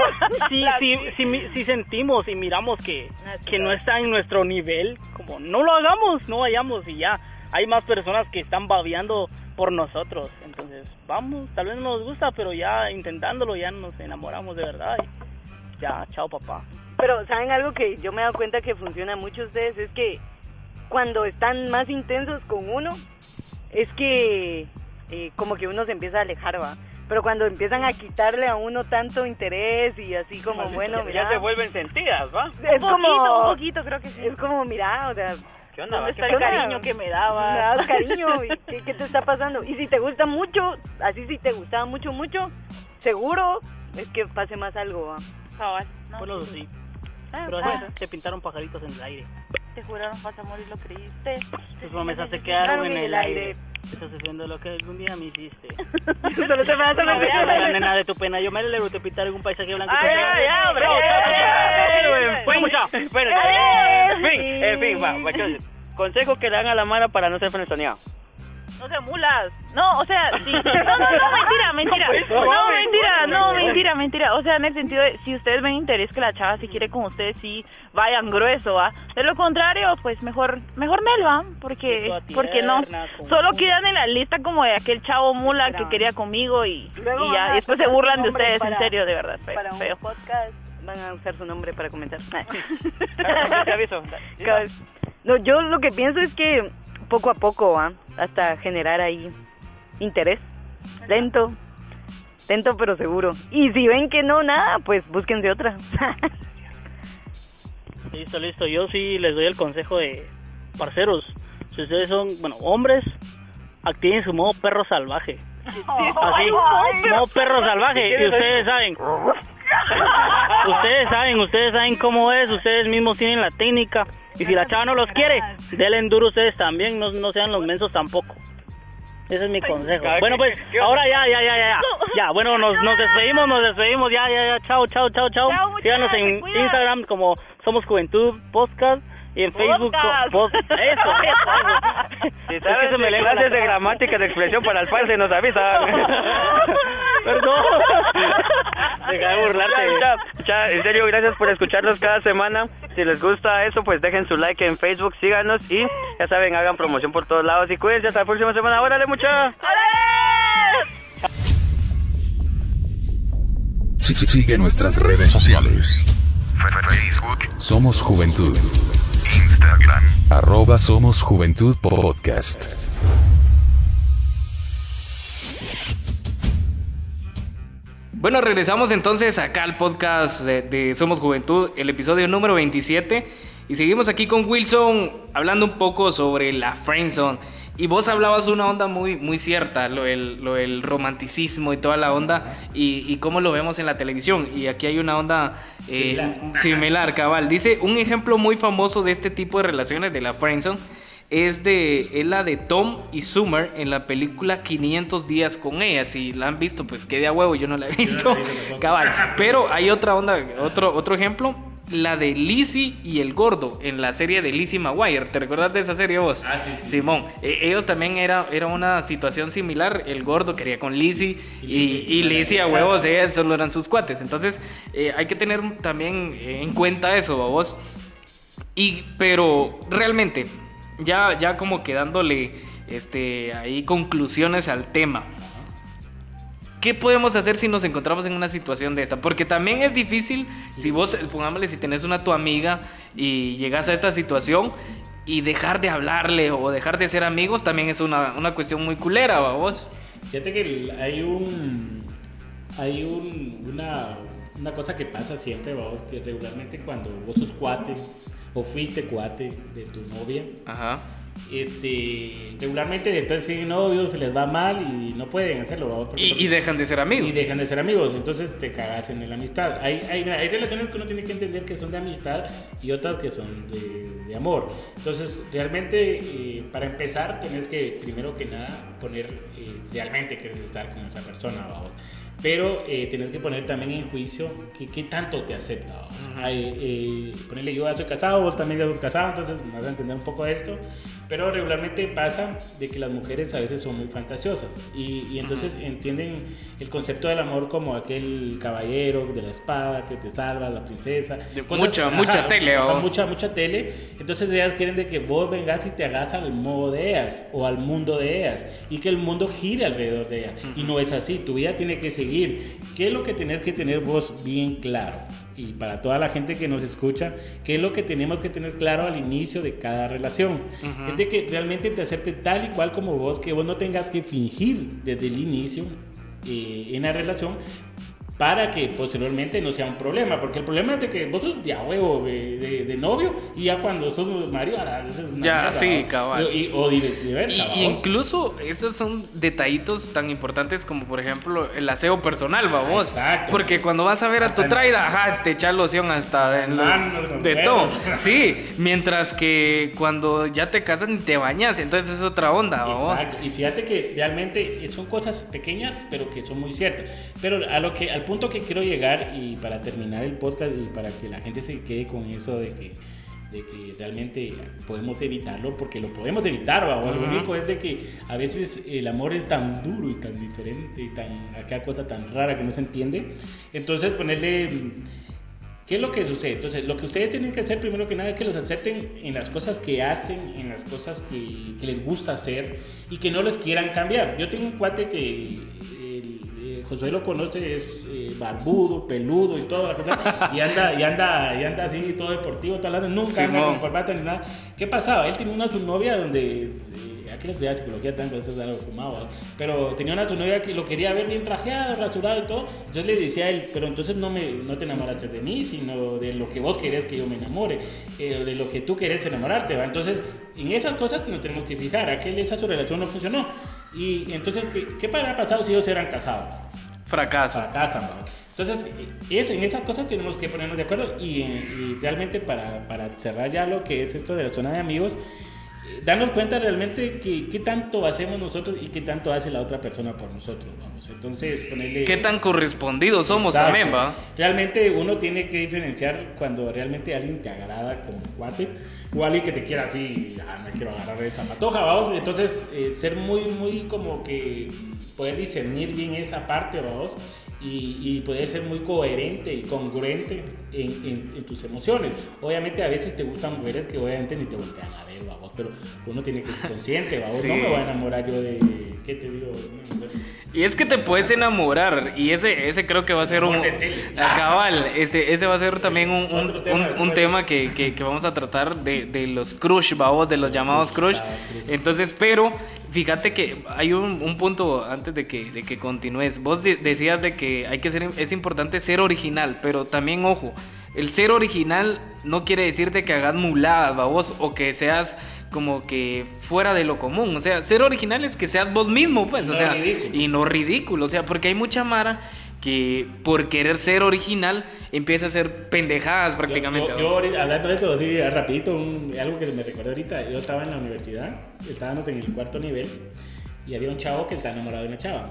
si, si, si, mi- si sentimos y miramos que, que no está en nuestro nivel, como no lo hagamos, no vayamos y ya. Hay más personas que están babeando por nosotros. Entonces, vamos, tal vez no nos gusta, pero ya intentándolo ya nos enamoramos de verdad. y ya, chao papá. Pero, ¿saben algo que yo me he dado cuenta que funciona mucho ustedes? Es que cuando están más intensos con uno, es que eh, como que uno se empieza a alejar, va. Pero cuando empiezan a quitarle a uno tanto interés y así como, bueno, ya, mira... ya se vuelven sentidas, ¿va? Es un como... poquito, un poquito, creo que sí. Es como, mira, o sea... ¿Qué onda? ¿Dónde ¿Qué está el cariño que me Me daba? cariño, ¿qué, qué te está pasando? Y si te gusta mucho, así si te gustaba mucho, mucho, seguro es que pase más algo, va. Cabal, no, Bueno, sí. sí. Ah, Pero ah, te pintaron pajaritos en el aire. te juraron paz, amor, y lo creíste. Tus promesas se quedaron en el aire. Estás haciendo lo que algún día me hiciste. Solo te la veas la nena de tu pena. Yo me alegro te pintar un paisaje blanco. Ay, ay, ay, fin, fin, Consejo que le dan a la Mara para no ser. No sean mulas. No, o sea, sí. No, no, no, mentira, mentira. pues, No, mentira, no, mentira, mentira. O sea, en el sentido de, si ustedes ven interés que la chava si quiere con ustedes, sí, vayan grueso, ¿va? De lo contrario, pues mejor, mejor Mel, ¿va? Porque, porque no. Solo quedan en la lista como de aquel chavo mula que quería conmigo y, y ya. Y después se burlan de ustedes, en serio, de verdad. Feo. Para un podcast van a usar su nombre para comentar. Te aviso. Cabal. No, yo lo que pienso es que poco a poco. Hasta generar ahí interés. Lento. Lento pero seguro. Y si ven que no, nada, pues búsquense otra. Listo, listo. Yo sí les doy el consejo de parceros. Si ustedes son, bueno, hombres, activen su modo perro salvaje. Así, modo perro salvaje. Y ustedes saben. Ustedes saben, ustedes saben cómo es. Ustedes mismos tienen la técnica. Y si la chava no los quiere, denle duro ustedes también. No, no sean los mensos tampoco. Ese es mi consejo. Bueno, ¿qué- pues, ahora ya, ya, ya, ya. Ya, ya bueno, nos, nos despedimos, nos despedimos. Ya, ya, ya. Chao, chao, chao, chao. Síganos en. Instagram como Somos Juventud Podcast. Y en Facebook, eso, eso. Si Es sabes que se me de clases de gramática, de expresión para el parce, nos avisan. Perdón. Deja de burlarte. Ya, en serio, gracias por escucharnos cada semana. Si les gusta eso, pues dejen su like en Facebook, síganos y ya saben, hagan promoción por todos lados. Y cuídense hasta la próxima semana. ¡Órale, mucha! Sí, sí, Sigue nuestras redes sociales. Facebook, Somos Juventud. Instagram. Arroba Somos Juventud Podcast. Bueno, regresamos entonces acá al podcast de, de Somos Juventud, el episodio número 27. Y seguimos aquí con Wilson hablando un poco sobre la friendzone. Y vos hablabas una onda muy, muy cierta, lo del, lo del romanticismo y toda la onda, y, y cómo lo vemos en la televisión. Y aquí hay una onda eh, Similar. similar, cabal. Dice, un ejemplo muy famoso de este tipo de relaciones de la friendzone es de es la de Tom y Summer en la película 500 días con ella. Si la han visto, pues qué de a huevo, yo no la he visto. la he visto. Cabal. Pero hay otra onda, otro, otro ejemplo, la de Lizzie y el gordo en la serie de Lizzie McGuire. ¿Te recuerdas de esa serie vos? Ah, sí, sí. Simón, e- ellos también era, era una situación similar. El gordo quería con Lizzie y, y Lizzie a huevos, ellas solo eran sus cuates. Entonces, eh, hay que tener también eh, en cuenta eso, vos. Y, pero realmente, ya, ya como que dándole este, ahí conclusiones al tema. ¿Qué podemos hacer si nos encontramos en una situación de esta? Porque también es difícil si vos, pongámosle, si tenés una tu amiga y llegas a esta situación y dejar de hablarle o dejar de ser amigos también es una, una cuestión muy culera, ¿va vos? Fíjate que hay un hay un, una, una cosa que pasa siempre, vamos, que regularmente cuando vos sos cuate o fuiste cuate de tu novia, Ajá. Este, regularmente después siguen novios, se les va mal y no pueden hacerlo. Y, y dejan de ser amigos. y dejan de ser amigos, entonces te cagas en la amistad. Hay, hay, hay relaciones que uno tiene que entender que son de amistad y otras que son de, de amor. Entonces, realmente, eh, para empezar, tenés que, primero que nada, poner eh, realmente quieres estar con esa persona, vamos. Pero eh, tenés que poner también en juicio que, qué tanto te acepta. vamos. Hay, eh, ponerle yo ya estoy casado, vos también ya estás casado, entonces vas a entender un poco de esto. Pero regularmente pasa de que las mujeres a veces son muy fantasiosas y, y entonces entienden el concepto del amor como aquel caballero de la espada que te salva, la princesa. Mucha- mucha tele, ¿o? mucha, mucha tele. Entonces ellas quieren de que vos vengas y te hagas al modo de ellas o al mundo de ellas y que el mundo gire alrededor de ellas. Y no es así, tu vida tiene que seguir. ¿Qué es lo que tenés que tener vos bien claro? Y para toda la gente que nos escucha, qué es lo que tenemos que tener claro al inicio de cada relación. Ujú. Es de que realmente te acepte tal y cual como vos, que vos no tengas que fingir desde el inicio eh, en la relación para que posteriormente no sea un problema, porque el problema es de que vos sos de a huevo de, de- de novio y ya cuando sos marido, Ya, mierda, sí, cabal. Y- o viceversa. Y, ¿va y incluso esos son detallitos tan importantes como por ejemplo el aseo personal, vamos. Exacto. Porque cuando vas a ver a tu traida, ajá, te echas loción hasta en lo- de todo. Sí, mientras que cuando ya te casas ni te bañas, entonces es otra onda, vamos. Exacto. Y fíjate que realmente son cosas pequeñas, pero que son muy ciertas. Pero a lo que, al punto que quiero llegar y para terminar el podcast y para que la gente se quede con eso de que, de que realmente podemos evitarlo, porque lo podemos evitar, ¿va? O lo Ujú. único es de que a veces el amor es tan duro y tan diferente y tan, aquella cosa tan rara que no se entiende. Entonces ponerle... ¿Qué es lo que sucede? Entonces, lo que ustedes tienen que hacer primero que nada es que los acepten en las cosas que hacen, en las cosas que, que les gusta hacer y que no les quieran cambiar. Yo tengo un cuate que el, eh, Josué lo conoce, es eh, barbudo, peludo y todo, y anda, y anda, y anda así, todo deportivo, hablando, nunca anda Simón. con corbata ni nada. ¿Qué pasaba? Él tenía una su novia donde, eh, aquí no estudiaba psicología tanto, eso es algo fumado, ¿verdad? pero tenía una su novia que lo quería ver bien trajeado, rasurado y todo, entonces le decía a él, pero entonces no, me, no te enamoraste de mí, sino de lo que vos querés que yo me enamore, eh, de lo que tú querés enamorarte, ¿va? Entonces, en esas cosas nos tenemos que fijar, aquel, esa su relación no funcionó. Y entonces, ¿qué, qué habrá pasado si ellos eran casados? Fracaso. fracasan. ¿va? Entonces, eso, en esas cosas tenemos que ponernos de acuerdo y, eh, y realmente para, para cerrar ya lo que es esto de la zona de amigos, eh, darnos cuenta realmente que qué tanto hacemos nosotros y qué tanto hace la otra persona por nosotros, vamos. Entonces, ponerle... ¿Qué tan correspondidos somos Exacto. también, va? Realmente uno tiene que diferenciar cuando realmente alguien te agrada como cuate o alguien que te quiera así, ah, me quiero agarrar esa patoja, vamos. Entonces, eh, ser muy, muy como que poder discernir bien esa parte, vamos. Y poder ser muy coherente y congruente en, en- en tus emociones. Obviamente a veces te gustan mujeres que obviamente ni te voltean a ver, vamos, pero uno tiene que ser consciente. Sí. No me voy a enamorar yo de, ¿qué te digo? Y es que te puedes enamorar y ese, ese creo que va a ser un... Ah, Cabal, ese, ese va a ser también un, un, tema un- un después. tema que, que- que vamos a tratar de, de los crush, babos, de los llamados crush. crush. Entonces, pero fíjate que hay un, un punto antes de que, de que continúes. Vos de- decías de que hay que ser, es importante ser original, pero también, ojo, el ser original no quiere decirte que hagas muladas, babos, o que seas como que fuera de lo común. O sea, ser original es que seas vos mismo, pues, o sea, ridículo. y no ridículo, o sea, porque hay mucha mara que por querer ser original empieza a hacer pendejadas prácticamente. Yo, hablando de eso, así, rapidito, un- algo que me recordé ahorita, yo estaba en la universidad, estábamos en el cuarto nivel y había un chavo que estaba enamorado de una chava.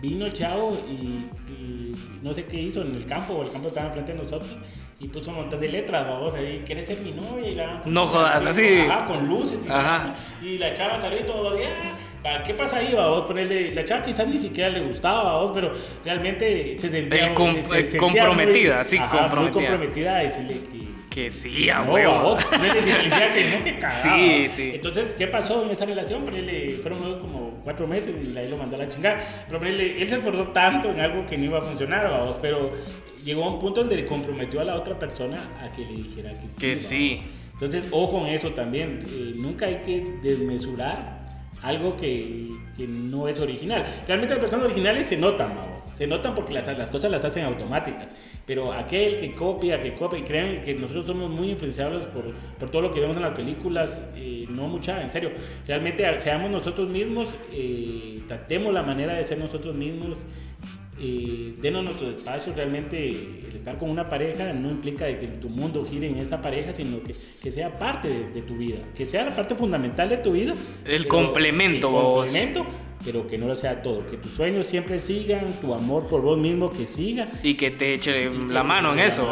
Vino el chavo y, y no sé qué hizo en el campo, o el campo estaba enfrente de nosotros y puso un montón de letras, vamos, ahí, ¿quieres ser mi novia? Y la- No jodas, así. Ajá, con luces. Y, Ajá. y la chava salió y todo, ya, ¿pa- ¿qué pasa ahí, vamos? Ponerle, la chava quizás ni siquiera le gustaba, vamos, pero realmente se sentía... Com- se- se sentía comprometida, muy- sí, ajá, Muy comprometida. comprometida a decirle que... Que sí, a No, huevo. babos, no le decía- que no, que cagaba. Sí, sí. Entonces, ¿qué pasó en esa relación? Ponele, fueron como cuatro meses y ahí lo mandó a la chingada. Pero ponele, él se esforzó tanto en algo que no iba a funcionar, babos, pero llegó a un punto donde le comprometió a la otra persona a que le dijera que sí. Que sí. Entonces, ojo en eso también. eh, nunca hay que desmesurar algo que, que no es original. Realmente las personas originales se notan, vamos. Se notan porque las, las cosas las hacen automáticas. Pero aquel que copia, que copia, y creen que nosotros somos muy influenciables por, por todo lo que vemos en las películas, eh, no mucha, en serio. Realmente seamos nosotros mismos, eh, tratemos la manera de ser nosotros mismos, eh, denos nuestro espacio. Realmente el estar con una pareja no implica de que tu mundo gire en esa pareja, sino que, que sea parte de, de tu vida, que sea la parte fundamental de tu vida. El pero- complemento, el vos. complemento, pero que no lo sea todo. Que tus sueños siempre sigan, tu amor por vos mismo que siga. Y que te eche la mano en eso.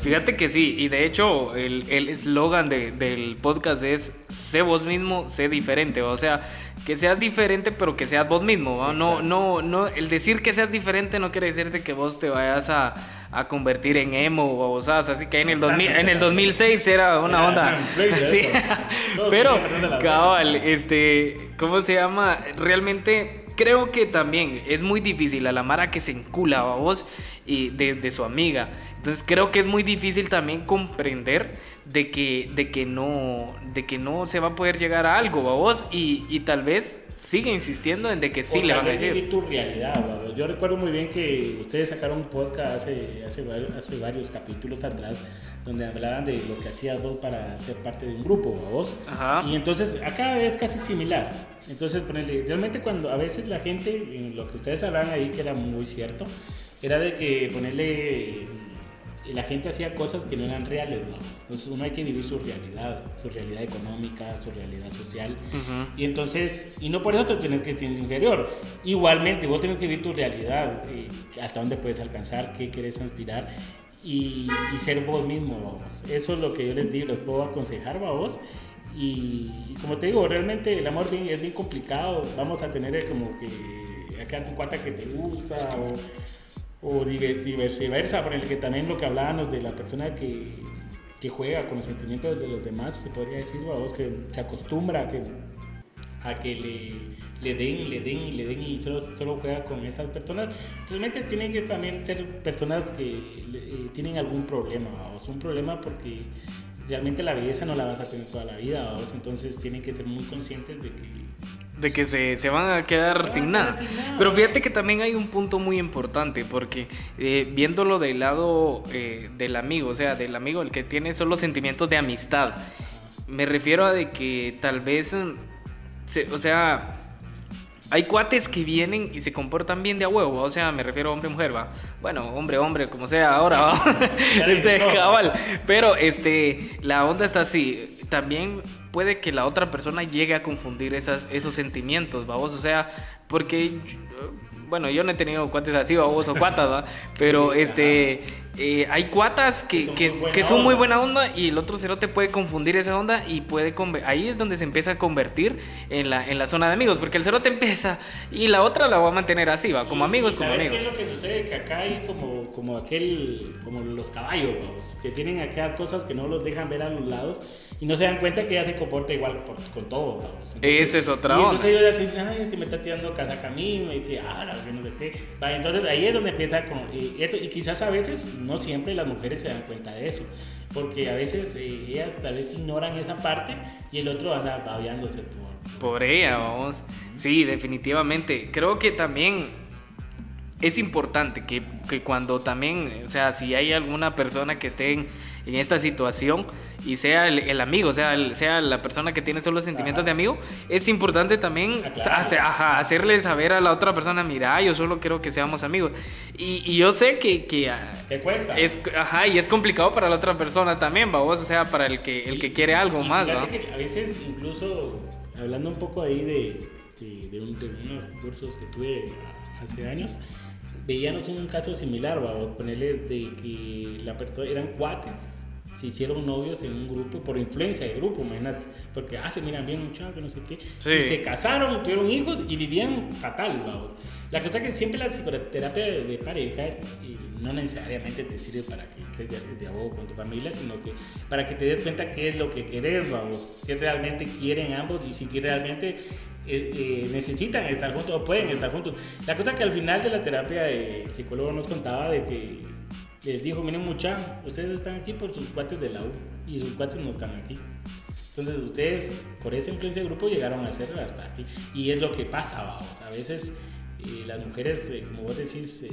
Fíjate que sí, y de hecho el el eslogan de- del podcast es sé vos mismo, sé diferente. O sea, que seas diferente, pero que seas vos mismo. No, no, no, el decir que seas diferente no quiere decirte que vos te vayas a, a convertir en emo o babosadas. Así que en el, 2000, en el 2006 era una onda. Sí. Pero, cabal, este, ¿cómo se llama? Realmente creo que también es muy difícil a la Mara que se encula a vos y de, de su amiga. Entonces creo que es muy difícil también comprender de que, de que, no, de que no se va a poder llegar a algo, a vos, y, y tal vez sigue insistiendo en de que sí O le van a decir. tu realidad, babos. Yo recuerdo muy bien que ustedes sacaron un podcast hace, hace, varios, hace varios capítulos atrás donde hablaban de lo que hacías vos para ser parte de un grupo, vos. Y entonces acá es casi similar. Entonces, ponele, realmente cuando a veces la gente, en lo que ustedes hablaban ahí, que era muy cierto, era de que ponerle la gente hacía cosas que no eran reales, ¿no? Entonces uno hay que vivir su realidad, su realidad económica, su realidad social. Ujú. Y entonces, y no por eso te tienes que sentir inferior. Igualmente, vos tenés que vivir tu realidad, eh, hasta dónde puedes alcanzar, qué querés aspirar y, y ser vos mismo, vamos. Eso es lo que yo les digo, les puedo aconsejar, vos. Y, y como te digo, realmente el amor bien- es bien complicado. Vamos a tener como que acá tu cuata que te gusta o, o viceversa, por el que también lo que hablábamos de la persona que, que juega con los sentimientos de los demás, se podría decir, vos que se acostumbra a que, a le, le den, le den y le den y solo, solo juega con esas personas. Realmente tienen que también ser personas que eh, tienen algún problema, vamos, un problema porque realmente la belleza no la vas a tener toda la vida, vamos, entonces tienen que ser muy conscientes de que de que se, se van a quedar sin nada. Pero fíjate que también hay un punto muy importante, porque eh, viéndolo del lado eh, del amigo, o sea, del amigo, el que tiene solo sentimientos de amistad, me refiero a de que tal vez, mm, se- o sea, hay cuates que vienen y se comportan bien de a huevo, o sea, me refiero a hombre-mujer, va. Bueno, hombre-hombre, como sea ahora, va. este, cabal. Pero este, la onda está así. También puede que la otra persona llegue a confundir esas, esos sentimientos, vamos. O sea, porque, bueno, yo no he tenido cuates así, vamos, o cuatas, va. Pero este, eh, hay cuatas que, que, muy que son muy buena onda y el otro cerote puede confundir esa onda y puede ahí es donde se empieza a convertir en la, en la zona de amigos, porque el cerote empieza y la otra la va a mantener así, va, como Y- amigos, y como ¿sabes amigos. qué es lo que sucede? Que acá hay como, como aquel, como los caballos, vamos, que tienen acá cosas que no los dejan ver a los lados y no se dan cuenta que ella se comporta igual por- con todo, vamos. Esa es otra y onda. entonces ellos dicen, ay, que me está tirando casa camino y que, ah, que no sé qué. Va, entonces ahí es donde empieza con, y, esto- y quizás a veces, no siempre las mujeres se dan cuenta de eso, porque a veces eh, ellas tal vez ignoran esa parte y el otro anda babeándose por... Por ella, vamos. Sí, definitivamente. Creo que también es importante que, que cuando también, o sea, si hay alguna persona que esté en, en esta situación y sea el, el amigo, sea, el- sea la persona que tiene solo sentimientos de amigo, es importante también hace- ajá, hacerle saber a la otra persona, mira, yo solo quiero que seamos amigos. Y, y yo sé que, que ah, ¿Qué cuesta? es, ajá, y es complicado para la otra persona también, vamos, o sea, para el que, el que quiere algo Y más, que a veces incluso hablando un poco ahí de, de, de un- de unos cursos que tuve hace años, veíamos un caso similar, va, ponerle de que la persona eran cuates. Se hicieron novios en un grupo por influencia de grupo, imagínate. Porque, ah, se miran bien muchachos, no sé qué. Sí. Y se casaron y tuvieron hijos y vivían fatal, vamos. La cosa es que siempre la psicoterapia de, de pareja y no necesariamente te sirve para que estés de, de a huevo con tu familia, sino que para que te des cuenta qué es lo que querés, vamos, qué realmente quieren ambos y si realmente eh, eh, necesitan estar juntos o pueden estar juntos. La cosa que al final de la terapia el psicólogo nos contaba de que les dijo, miren mucha, ustedes están aquí por sus cuates de la U y sus cuates no están aquí. Entonces ustedes por esa influencia de grupo llegaron a ser hasta aquí. Y es lo que pasa, vamos. A veces eh, las mujeres, eh, como vos decís, eh,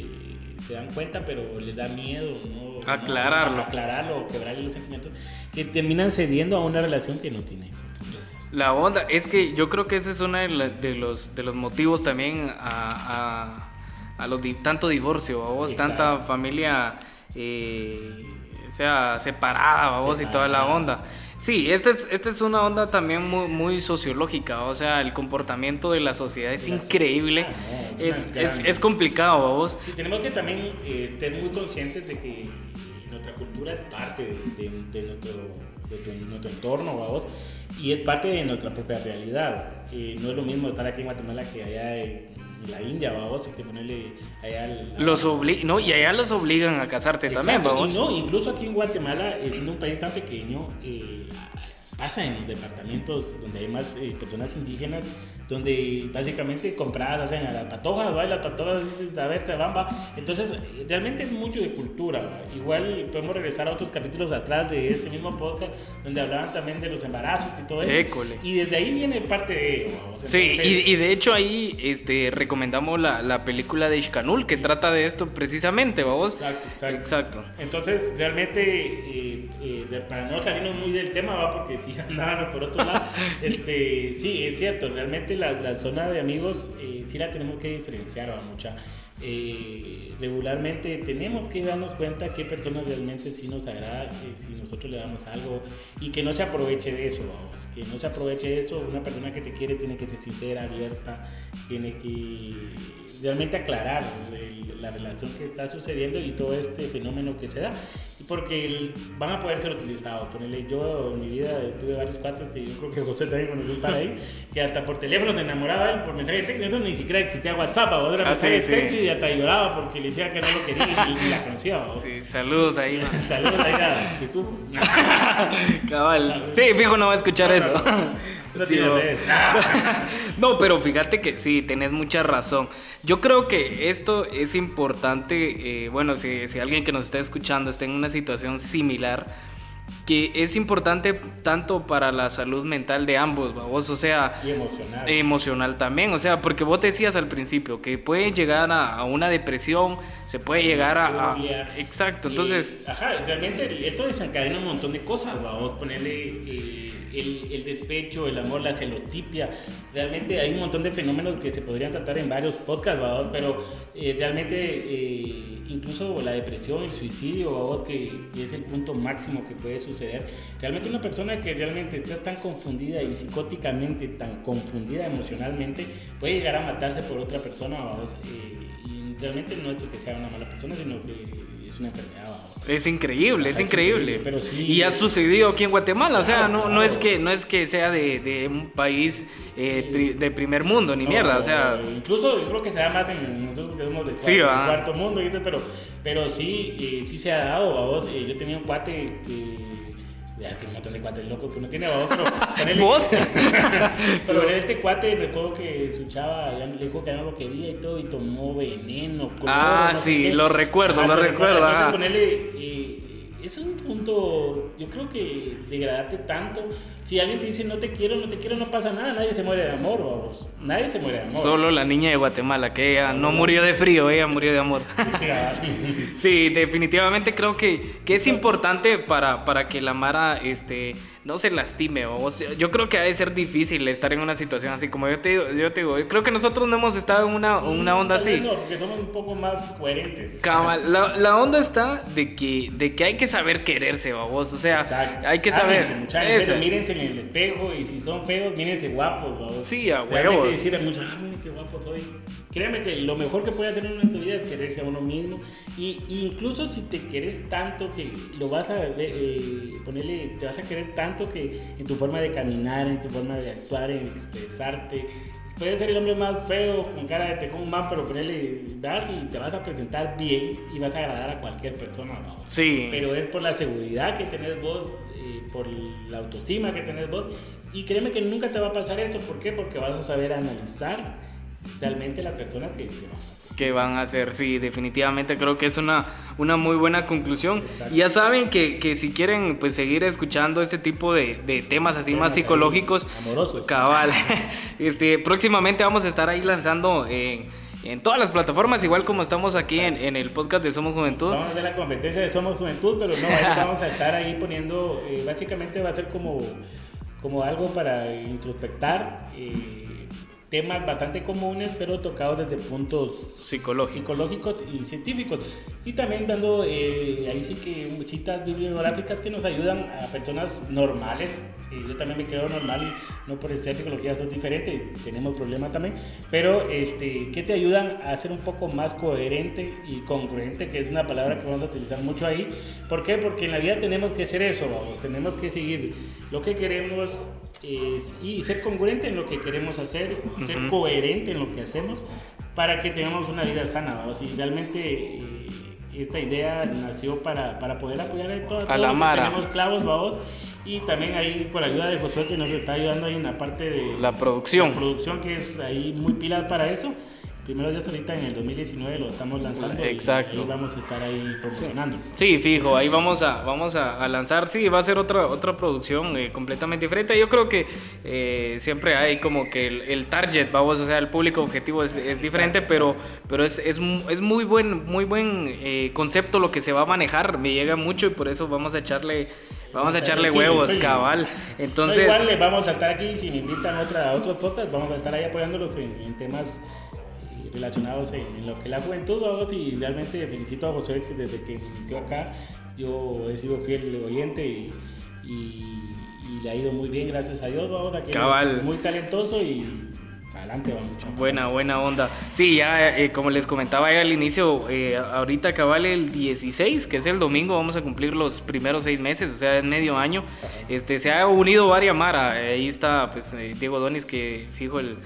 se dan cuenta, pero les da miedo, ¿no? Aclararlo. No, aclararlo, o quebrarle los sentimientos, que terminan cediendo a una relación que no tiene. La onda, es que yo creo que ese es uno de, de los, de los motivos también a, a, a los tanto divorcio, vos, Exacto. tanta familia, eh, o sea, separada, vos, y toda la onda. Sí, esta es, esta es una onda también muy, muy sociológica, o sea, el comportamiento de la sociedad es increíble, no, es es, es, gran- es complicado, vos. Sí, tenemos que también eh, ser muy conscientes de que eh, nuestra cultura es parte de, de- de nuestro, de tu- nuestro entorno, vamos, y es parte de nuestra propia realidad. Eh, no es lo mismo estar aquí en Guatemala que allá en la India, vamos, que ponerle allá al- Los obli no, y allá los obligan a casarse también, Exacto, vamos. Y no, incluso aquí en Guatemala, eh, siendo un país tan pequeño, eh, pasa en los departamentos donde hay más eh, personas indígenas donde básicamente compradas hacen a las patojas, ¿va? Las patojas a ver, te van, va. Entonces, realmente es mucho de cultura, ¿va? Igual podemos regresar a otros capítulos atrás de este mismo podcast, donde hablaban también de los embarazos y todo eso. École. Y desde ahí viene parte de... O sea, Sí, entonces- y, y de hecho ahí este, recomendamos la, la película de Ishkanul que trata de esto precisamente, vamos. Exacto, exacto. Exacto. Entonces, realmente, eh, eh, para no salirnos muy del tema, va, porque si andábamos por otro lado, este, sí, es cierto, realmente la, zona de amigos eh, sí la tenemos que diferenciar, va. Eh, regularmente tenemos que darnos cuenta qué personas realmente sí nos agrada, si nosotros le damos algo y que no se aproveche de eso, vamos, que no se aproveche de eso. Una persona que te quiere tiene que ser sincera, abierta, tiene que realmente aclarar la relación que está sucediendo y todo este fenómeno que se da. Porque el- van a poder ser utilizados. Ponerle, yo en mi vida tuve varios cuates que yo creo que José también conoció un par ahí, que hasta por teléfono te enamoraba él por mensaje de texto. Entonces ni siquiera existía WhatsApp, o era Ah, mensaje sí, de sí. texto y hasta lloraba porque le decía que no lo quería y, y la conocía. Sí, saludos ahí. man. Saludos ahí a YouTube. Cabal. Sí, fijo, no va a escuchar No, eso. no no. pero fíjate que sí, tenés mucha razón. Yo creo que esto es importante, eh, bueno, si, si alguien que nos está escuchando está en una situación similar, que es importante tanto para la salud mental de ambos, vos, o sea, Y emocional. emocional también, o sea, porque vos decías al principio que puede llegar a, a una depresión, se puede llegar a... exacto, entonces... Ajá, realmente esto desencadena un montón de cosas, vamos ponerle eh, el, despecho, el amor, la celotipia. Realmente hay un montón de fenómenos que se podrían tratar en varios podcasts, vamos, pero eh, realmente eh, incluso la depresión, el suicidio, que, que es el punto máximo que puede suceder. Realmente una persona que realmente está tan confundida y psicóticamente tan confundida emocionalmente puede llegar a matarse por otra persona, eh, y realmente no es que sea una mala persona, sino que es una enfermedad. vamos. Es increíble, es es increíble. increíble, pero sí- Y ha sucedido aquí en Guatemala, o sea, Claro, no, no es que no es que sea de, de un país eh, pri- de primer mundo ni No, mierda, o sea, incluso yo creo que se da más en nosotros que somos de cuarto, Sí, cuarto mundo, pero pero sí eh, sí se ha dado, vamos. Eh, yo tenía un cuate que ya que un montón de cuates locos que uno tiene, pero ponele- ¿Vos? pero en este cuate me acuerdo que su chava ya le dijo que ya no lo quería y todo y tomó veneno. cloro, Ah, no sí, lo recuerdo, lo recuerdo, Entonces eh, es un punto, yo creo que degradarte tanto. Si alguien te dice no te quiero, no te quiero, no pasa nada, nadie se muere de amor, vamos. Nadie se muere de amor. solo la niña de Guatemala, que ella no murió de frío, ella murió de amor. Sí, definitivamente creo que, que es importante para, para que la Mara este, no se lastime. O sea, yo creo que ha de ser difícil estar en una situación así. Como yo te digo, yo, te digo, yo creo que nosotros no hemos estado en una, una onda Tal vez así. No, porque somos un poco más coherentes. Cabal, la, la onda está de que, de que hay que saber quererse, babos. O sea, Exacto. hay que saber. Ámense, mírense en el espejo y si son feos, mírense guapos. babos. Sí, a Realmente huevos. decir a muchos, ah, qué guapo soy. Créeme que lo mejor que puede hacer en nuestra vida es quererse a uno mismo. Y, y incluso si te querés tanto que lo vas a eh, ponerle, te vas a querer tanto que en tu forma de caminar, en tu forma de actuar, en expresarte. Puedes ser el hombre más feo, con cara de tejón más, pero ponerle, vas y te vas a presentar bien y vas a agradar a cualquier persona, ¿no? Sí. Pero es por la seguridad que tenés vos, eh, por la autoestima que tenés vos. Y créeme que nunca te va a pasar esto. ¿Por qué? Porque vas a saber analizar realmente las personas que te van a hacer. que van a hacer. Sí, definitivamente creo que es una, una muy buena conclusión. Y ya saben que, que si quieren pues seguir escuchando este tipo de, de temas así más psicológicos, amorosos. cabal, este, próximamente vamos a estar ahí lanzando en, en todas las plataformas, igual como estamos aquí en, en el podcast de Somos Juventud. Vamos a hacer la competencia de Somos Juventud, pero no, vamos a estar ahí poniendo, eh, básicamente va a ser como, como algo para introspectar eh, temas bastante comunes, pero tocados desde puntos Psicológicos. psicológicos y científicos. Y también dando eh, ahí sí que citas bibliográficas que nos ayudan a personas normales. Eh, yo también me creo normal, no por estudiar psicología soy diferente, tenemos problemas también, pero este, que te ayudan a ser un poco más coherente y congruente, que es una palabra que vamos a utilizar mucho ahí. ¿Por qué? Porque en la vida tenemos que ser eso, vamos, tenemos que seguir lo que queremos es- y ser congruente en lo que queremos hacer, ser Ujú. coherente en lo que hacemos para que tengamos una vida sana. ¿vamos? Y realmente eh, esta idea nació para, para poder apoyar a todos A la Mara. tenemos clavos, vamos. Y también ahí por ayuda de Josué que nos está ayudando ahí en la parte de La producción. la producción que es ahí muy pilar para eso. Primero Dios ahorita en el 2019 lo estamos lanzando. y Exacto. ahí vamos a estar ahí promocionando. Sí, fijo, ahí vamos a, vamos a, a lanzar, sí, va a ser otra, otra producción eh, completamente diferente. Yo creo que eh, siempre hay como que el, el target, vamos, o sea, el público objetivo es, es diferente, pero, pero es, es, es muy buen, muy buen eh, concepto lo que se va a manejar, me llega mucho y por eso vamos a echarle, vamos a echarle Sí, huevos, sí. cabal. No, Entonces, igual les vamos a estar aquí, si me invitan a, otra, a otros podcasts, vamos a estar ahí apoyándolos en, en temas relacionados en, en lo que es la juventud, vamos, y realmente felicito a José que desde que inició acá, yo he sido fiel oyente y, y- y le ha ido muy bien, gracias a Dios, vamos, aquí Cabal. muy talentoso y adelante vamos. chao. Buena, buena onda. Sí, ya eh, como les comentaba ya al inicio, eh, ahorita cabal el 16, que es el domingo, vamos a cumplir los primeros seis meses, o sea, en medio año. Este, se ha unido varias Mara. eh, ahí está pues eh, Diego Donis, que fijo el,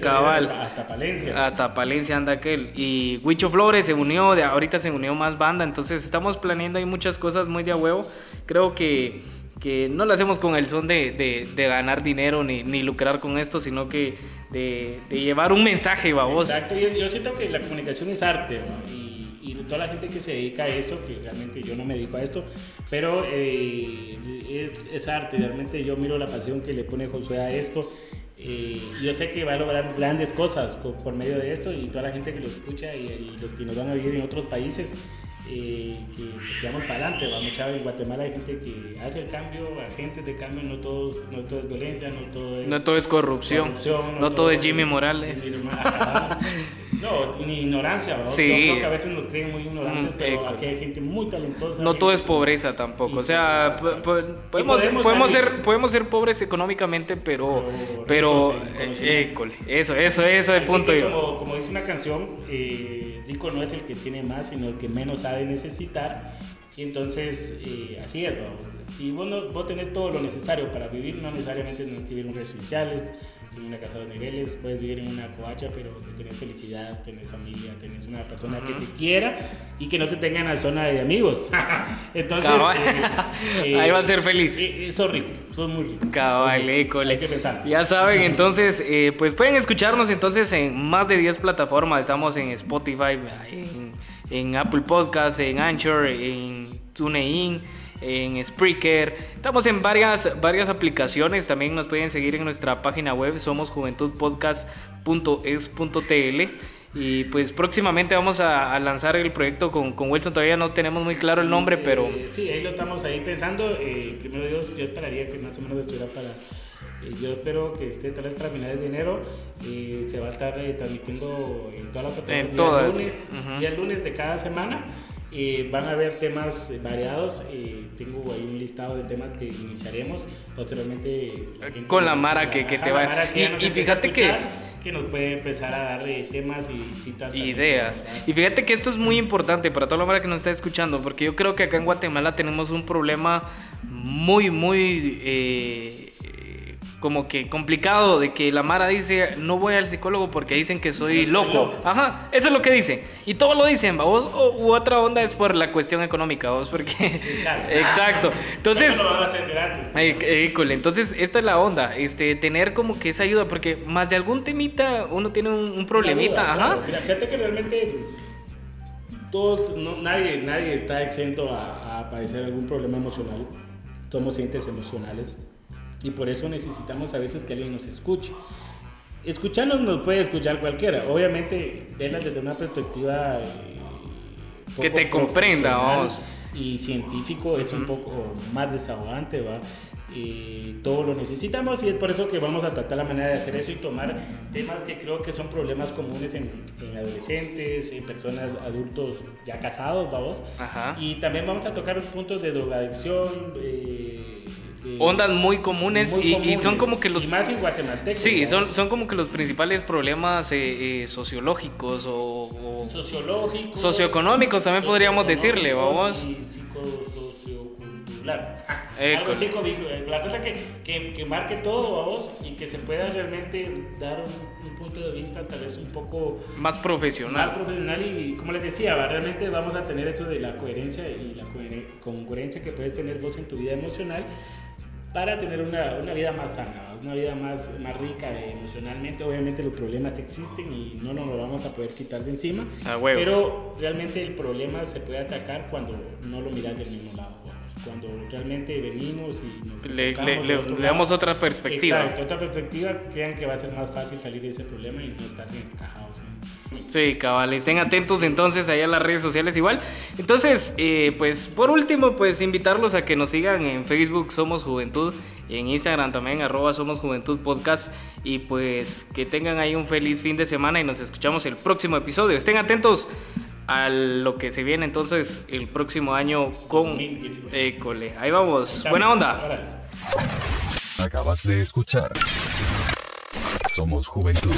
cabal. Hasta Palencia. Hasta Palencia anda aquel. Y Huicho Flores se unió, de ahorita se unió más banda, entonces estamos planeando ahí muchas cosas muy de a huevo. Creo que, que no lo hacemos con el son de, de- ganar dinero ni, ni lucrar con esto, sino que de, llevar un mensaje, babos. Exacto, yo, yo siento que la comunicación es arte, y, y toda la gente que se dedica a eso, que realmente yo no me dedico a esto, pero eh, es, es arte, realmente yo miro la pasión que le pone Josué a esto. eh, yo sé que va a lograr grandes cosas co- por medio de esto y toda la gente que lo escucha y, y los que nos van a vivir en otros países, eh, que sigamos para adelante. Vamos, Chávez, en Guatemala hay gente que hace el cambio, agentes de cambio, no, todos, no todo es violencia, no todo es... No todo es corrupción, corrupción, no todo es Jimmy Morales. No, ni ignorancia, ¿verdad? Sí. Yo creo que a veces nos creen muy ignorantes, Mm, pero eco. aquí hay gente muy talentosa. No todo es pobreza tampoco. O sea, po- po- podemos, podemos ser, podemos ser pobres económicamente, pero, Pero eh, école, eso, eso, eso es el punto. que como, como dice una canción, eh, rico no es el que tiene más, sino el que menos ha de necesitar. Y entonces, eh, así es, vamos. Si vos, no, vos tenés todo lo necesario para vivir, no necesariamente tenés que vivir en residenciales, en una casa de niveles, puedes vivir en una covacha, pero tenés felicidad, tenés familia, tenés una persona que te quiera y que no te tenga en la zona de amigos. entonces, eh, Ahí va a ser feliz. Eh, eh, sos rico, sos muy rico. Cabal, école. hay que pensar. Ya saben, entonces, eh, pues pueden escucharnos entonces en más de 10 plataformas. Estamos en Spotify, en, en Apple Podcasts, en Anchor, en TuneIn, en Spreaker. Estamos en varias, varias aplicaciones. También nos pueden seguir en nuestra página web, somos juventudpodcast.es.tl. Y pues próximamente vamos a, a lanzar el proyecto con, con Wilson. Todavía no tenemos muy claro el nombre, pero... Eh, sí, ahí lo estamos ahí pensando. Eh, primero Dios, yo esperaría que más o menos estuviera para... eh, yo espero que esté tal vez para finales de enero. se va a estar transmitiendo en todas las plataformas. En todas, lunes, día lunes de cada semana. Eh, van a haber temas variados. eh, tengo ahí un listado de temas que iniciaremos. Posteriormente. Con la Mara que- que te va- Mara que y- y a fíjate que- escuchar, que nos puede empezar a dar eh, temas y citas. ideas. Y fíjate que esto es muy importante para toda la hora que nos está escuchando, porque yo creo que acá en Guatemala tenemos un problema muy, muy eh, como que complicado de que la Mara dice no voy al psicólogo porque dicen que soy loco. Ajá, eso es lo que dicen. Y todo lo dicen, vos. O, u otra onda es por la cuestión económica, vos, porque. claro. Exacto. Entonces. Lo a hacer. Eh, eh, entonces esta es la onda, este, tener como que esa ayuda, porque más de algún temita uno tiene un, un problemita, duda, ajá. claro. Mira, fíjate que realmente todos, no, nadie, nadie está exento a, a padecer algún problema emocional. Somos entes emocionales y por eso necesitamos a veces que alguien nos escuche. Escucharnos nos puede escuchar cualquiera, obviamente verlas desde una perspectiva eh, Que te comprenda, vamos. y científico es un poco más desahogante, ¿va? Y todo lo necesitamos y es por eso que vamos a tratar la manera de hacer eso y tomar temas que creo que son problemas comunes en, en adolescentes, en personas adultos ya casados, vamos. Ajá. Y también vamos a tocar puntos de drogadicción, eh, Ondas muy comunes, muy y, y comunes. son como que los... Y más en guatemaltecos. Sí, ¿va? son, son como que los principales problemas eh, eh, sociológicos o, o sociológicos, socioeconómicos también podríamos decirle, vamos. Y psicosociocultural. Eco. Algo así, eh, la cosa que, que, que marque todo, vamos, y que se pueda realmente dar un, un punto de vista tal vez un poco Más más profesional. profesional y como les decía, va, realmente vamos a tener eso de la coherencia y la cohere- congruencia que puedes tener vos en tu vida emocional para tener una, una vida más sana, una vida más, más rica emocionalmente. Obviamente los problemas existen y no nos los vamos a poder quitar de encima, A huevos. pero realmente el problema se puede atacar cuando no lo miras del mismo lado. Cuando realmente venimos y nos Le- le- damos otra perspectiva. Exacto, otra perspectiva, crean que va a ser más fácil salir de ese problema y no estar encajados. Sí, cabal, estén atentos entonces allá en las redes sociales igual. Entonces, eh, pues por último, pues invitarlos a que nos sigan en Facebook Somos Juventud y en Instagram también arroba Somos Juventud Podcast y pues que tengan ahí un feliz fin de semana y nos escuchamos el próximo episodio. Estén atentos a lo que se viene entonces el próximo año con 2019. École. Ahí vamos, buena onda. Acabas de escuchar. Somos Juventud.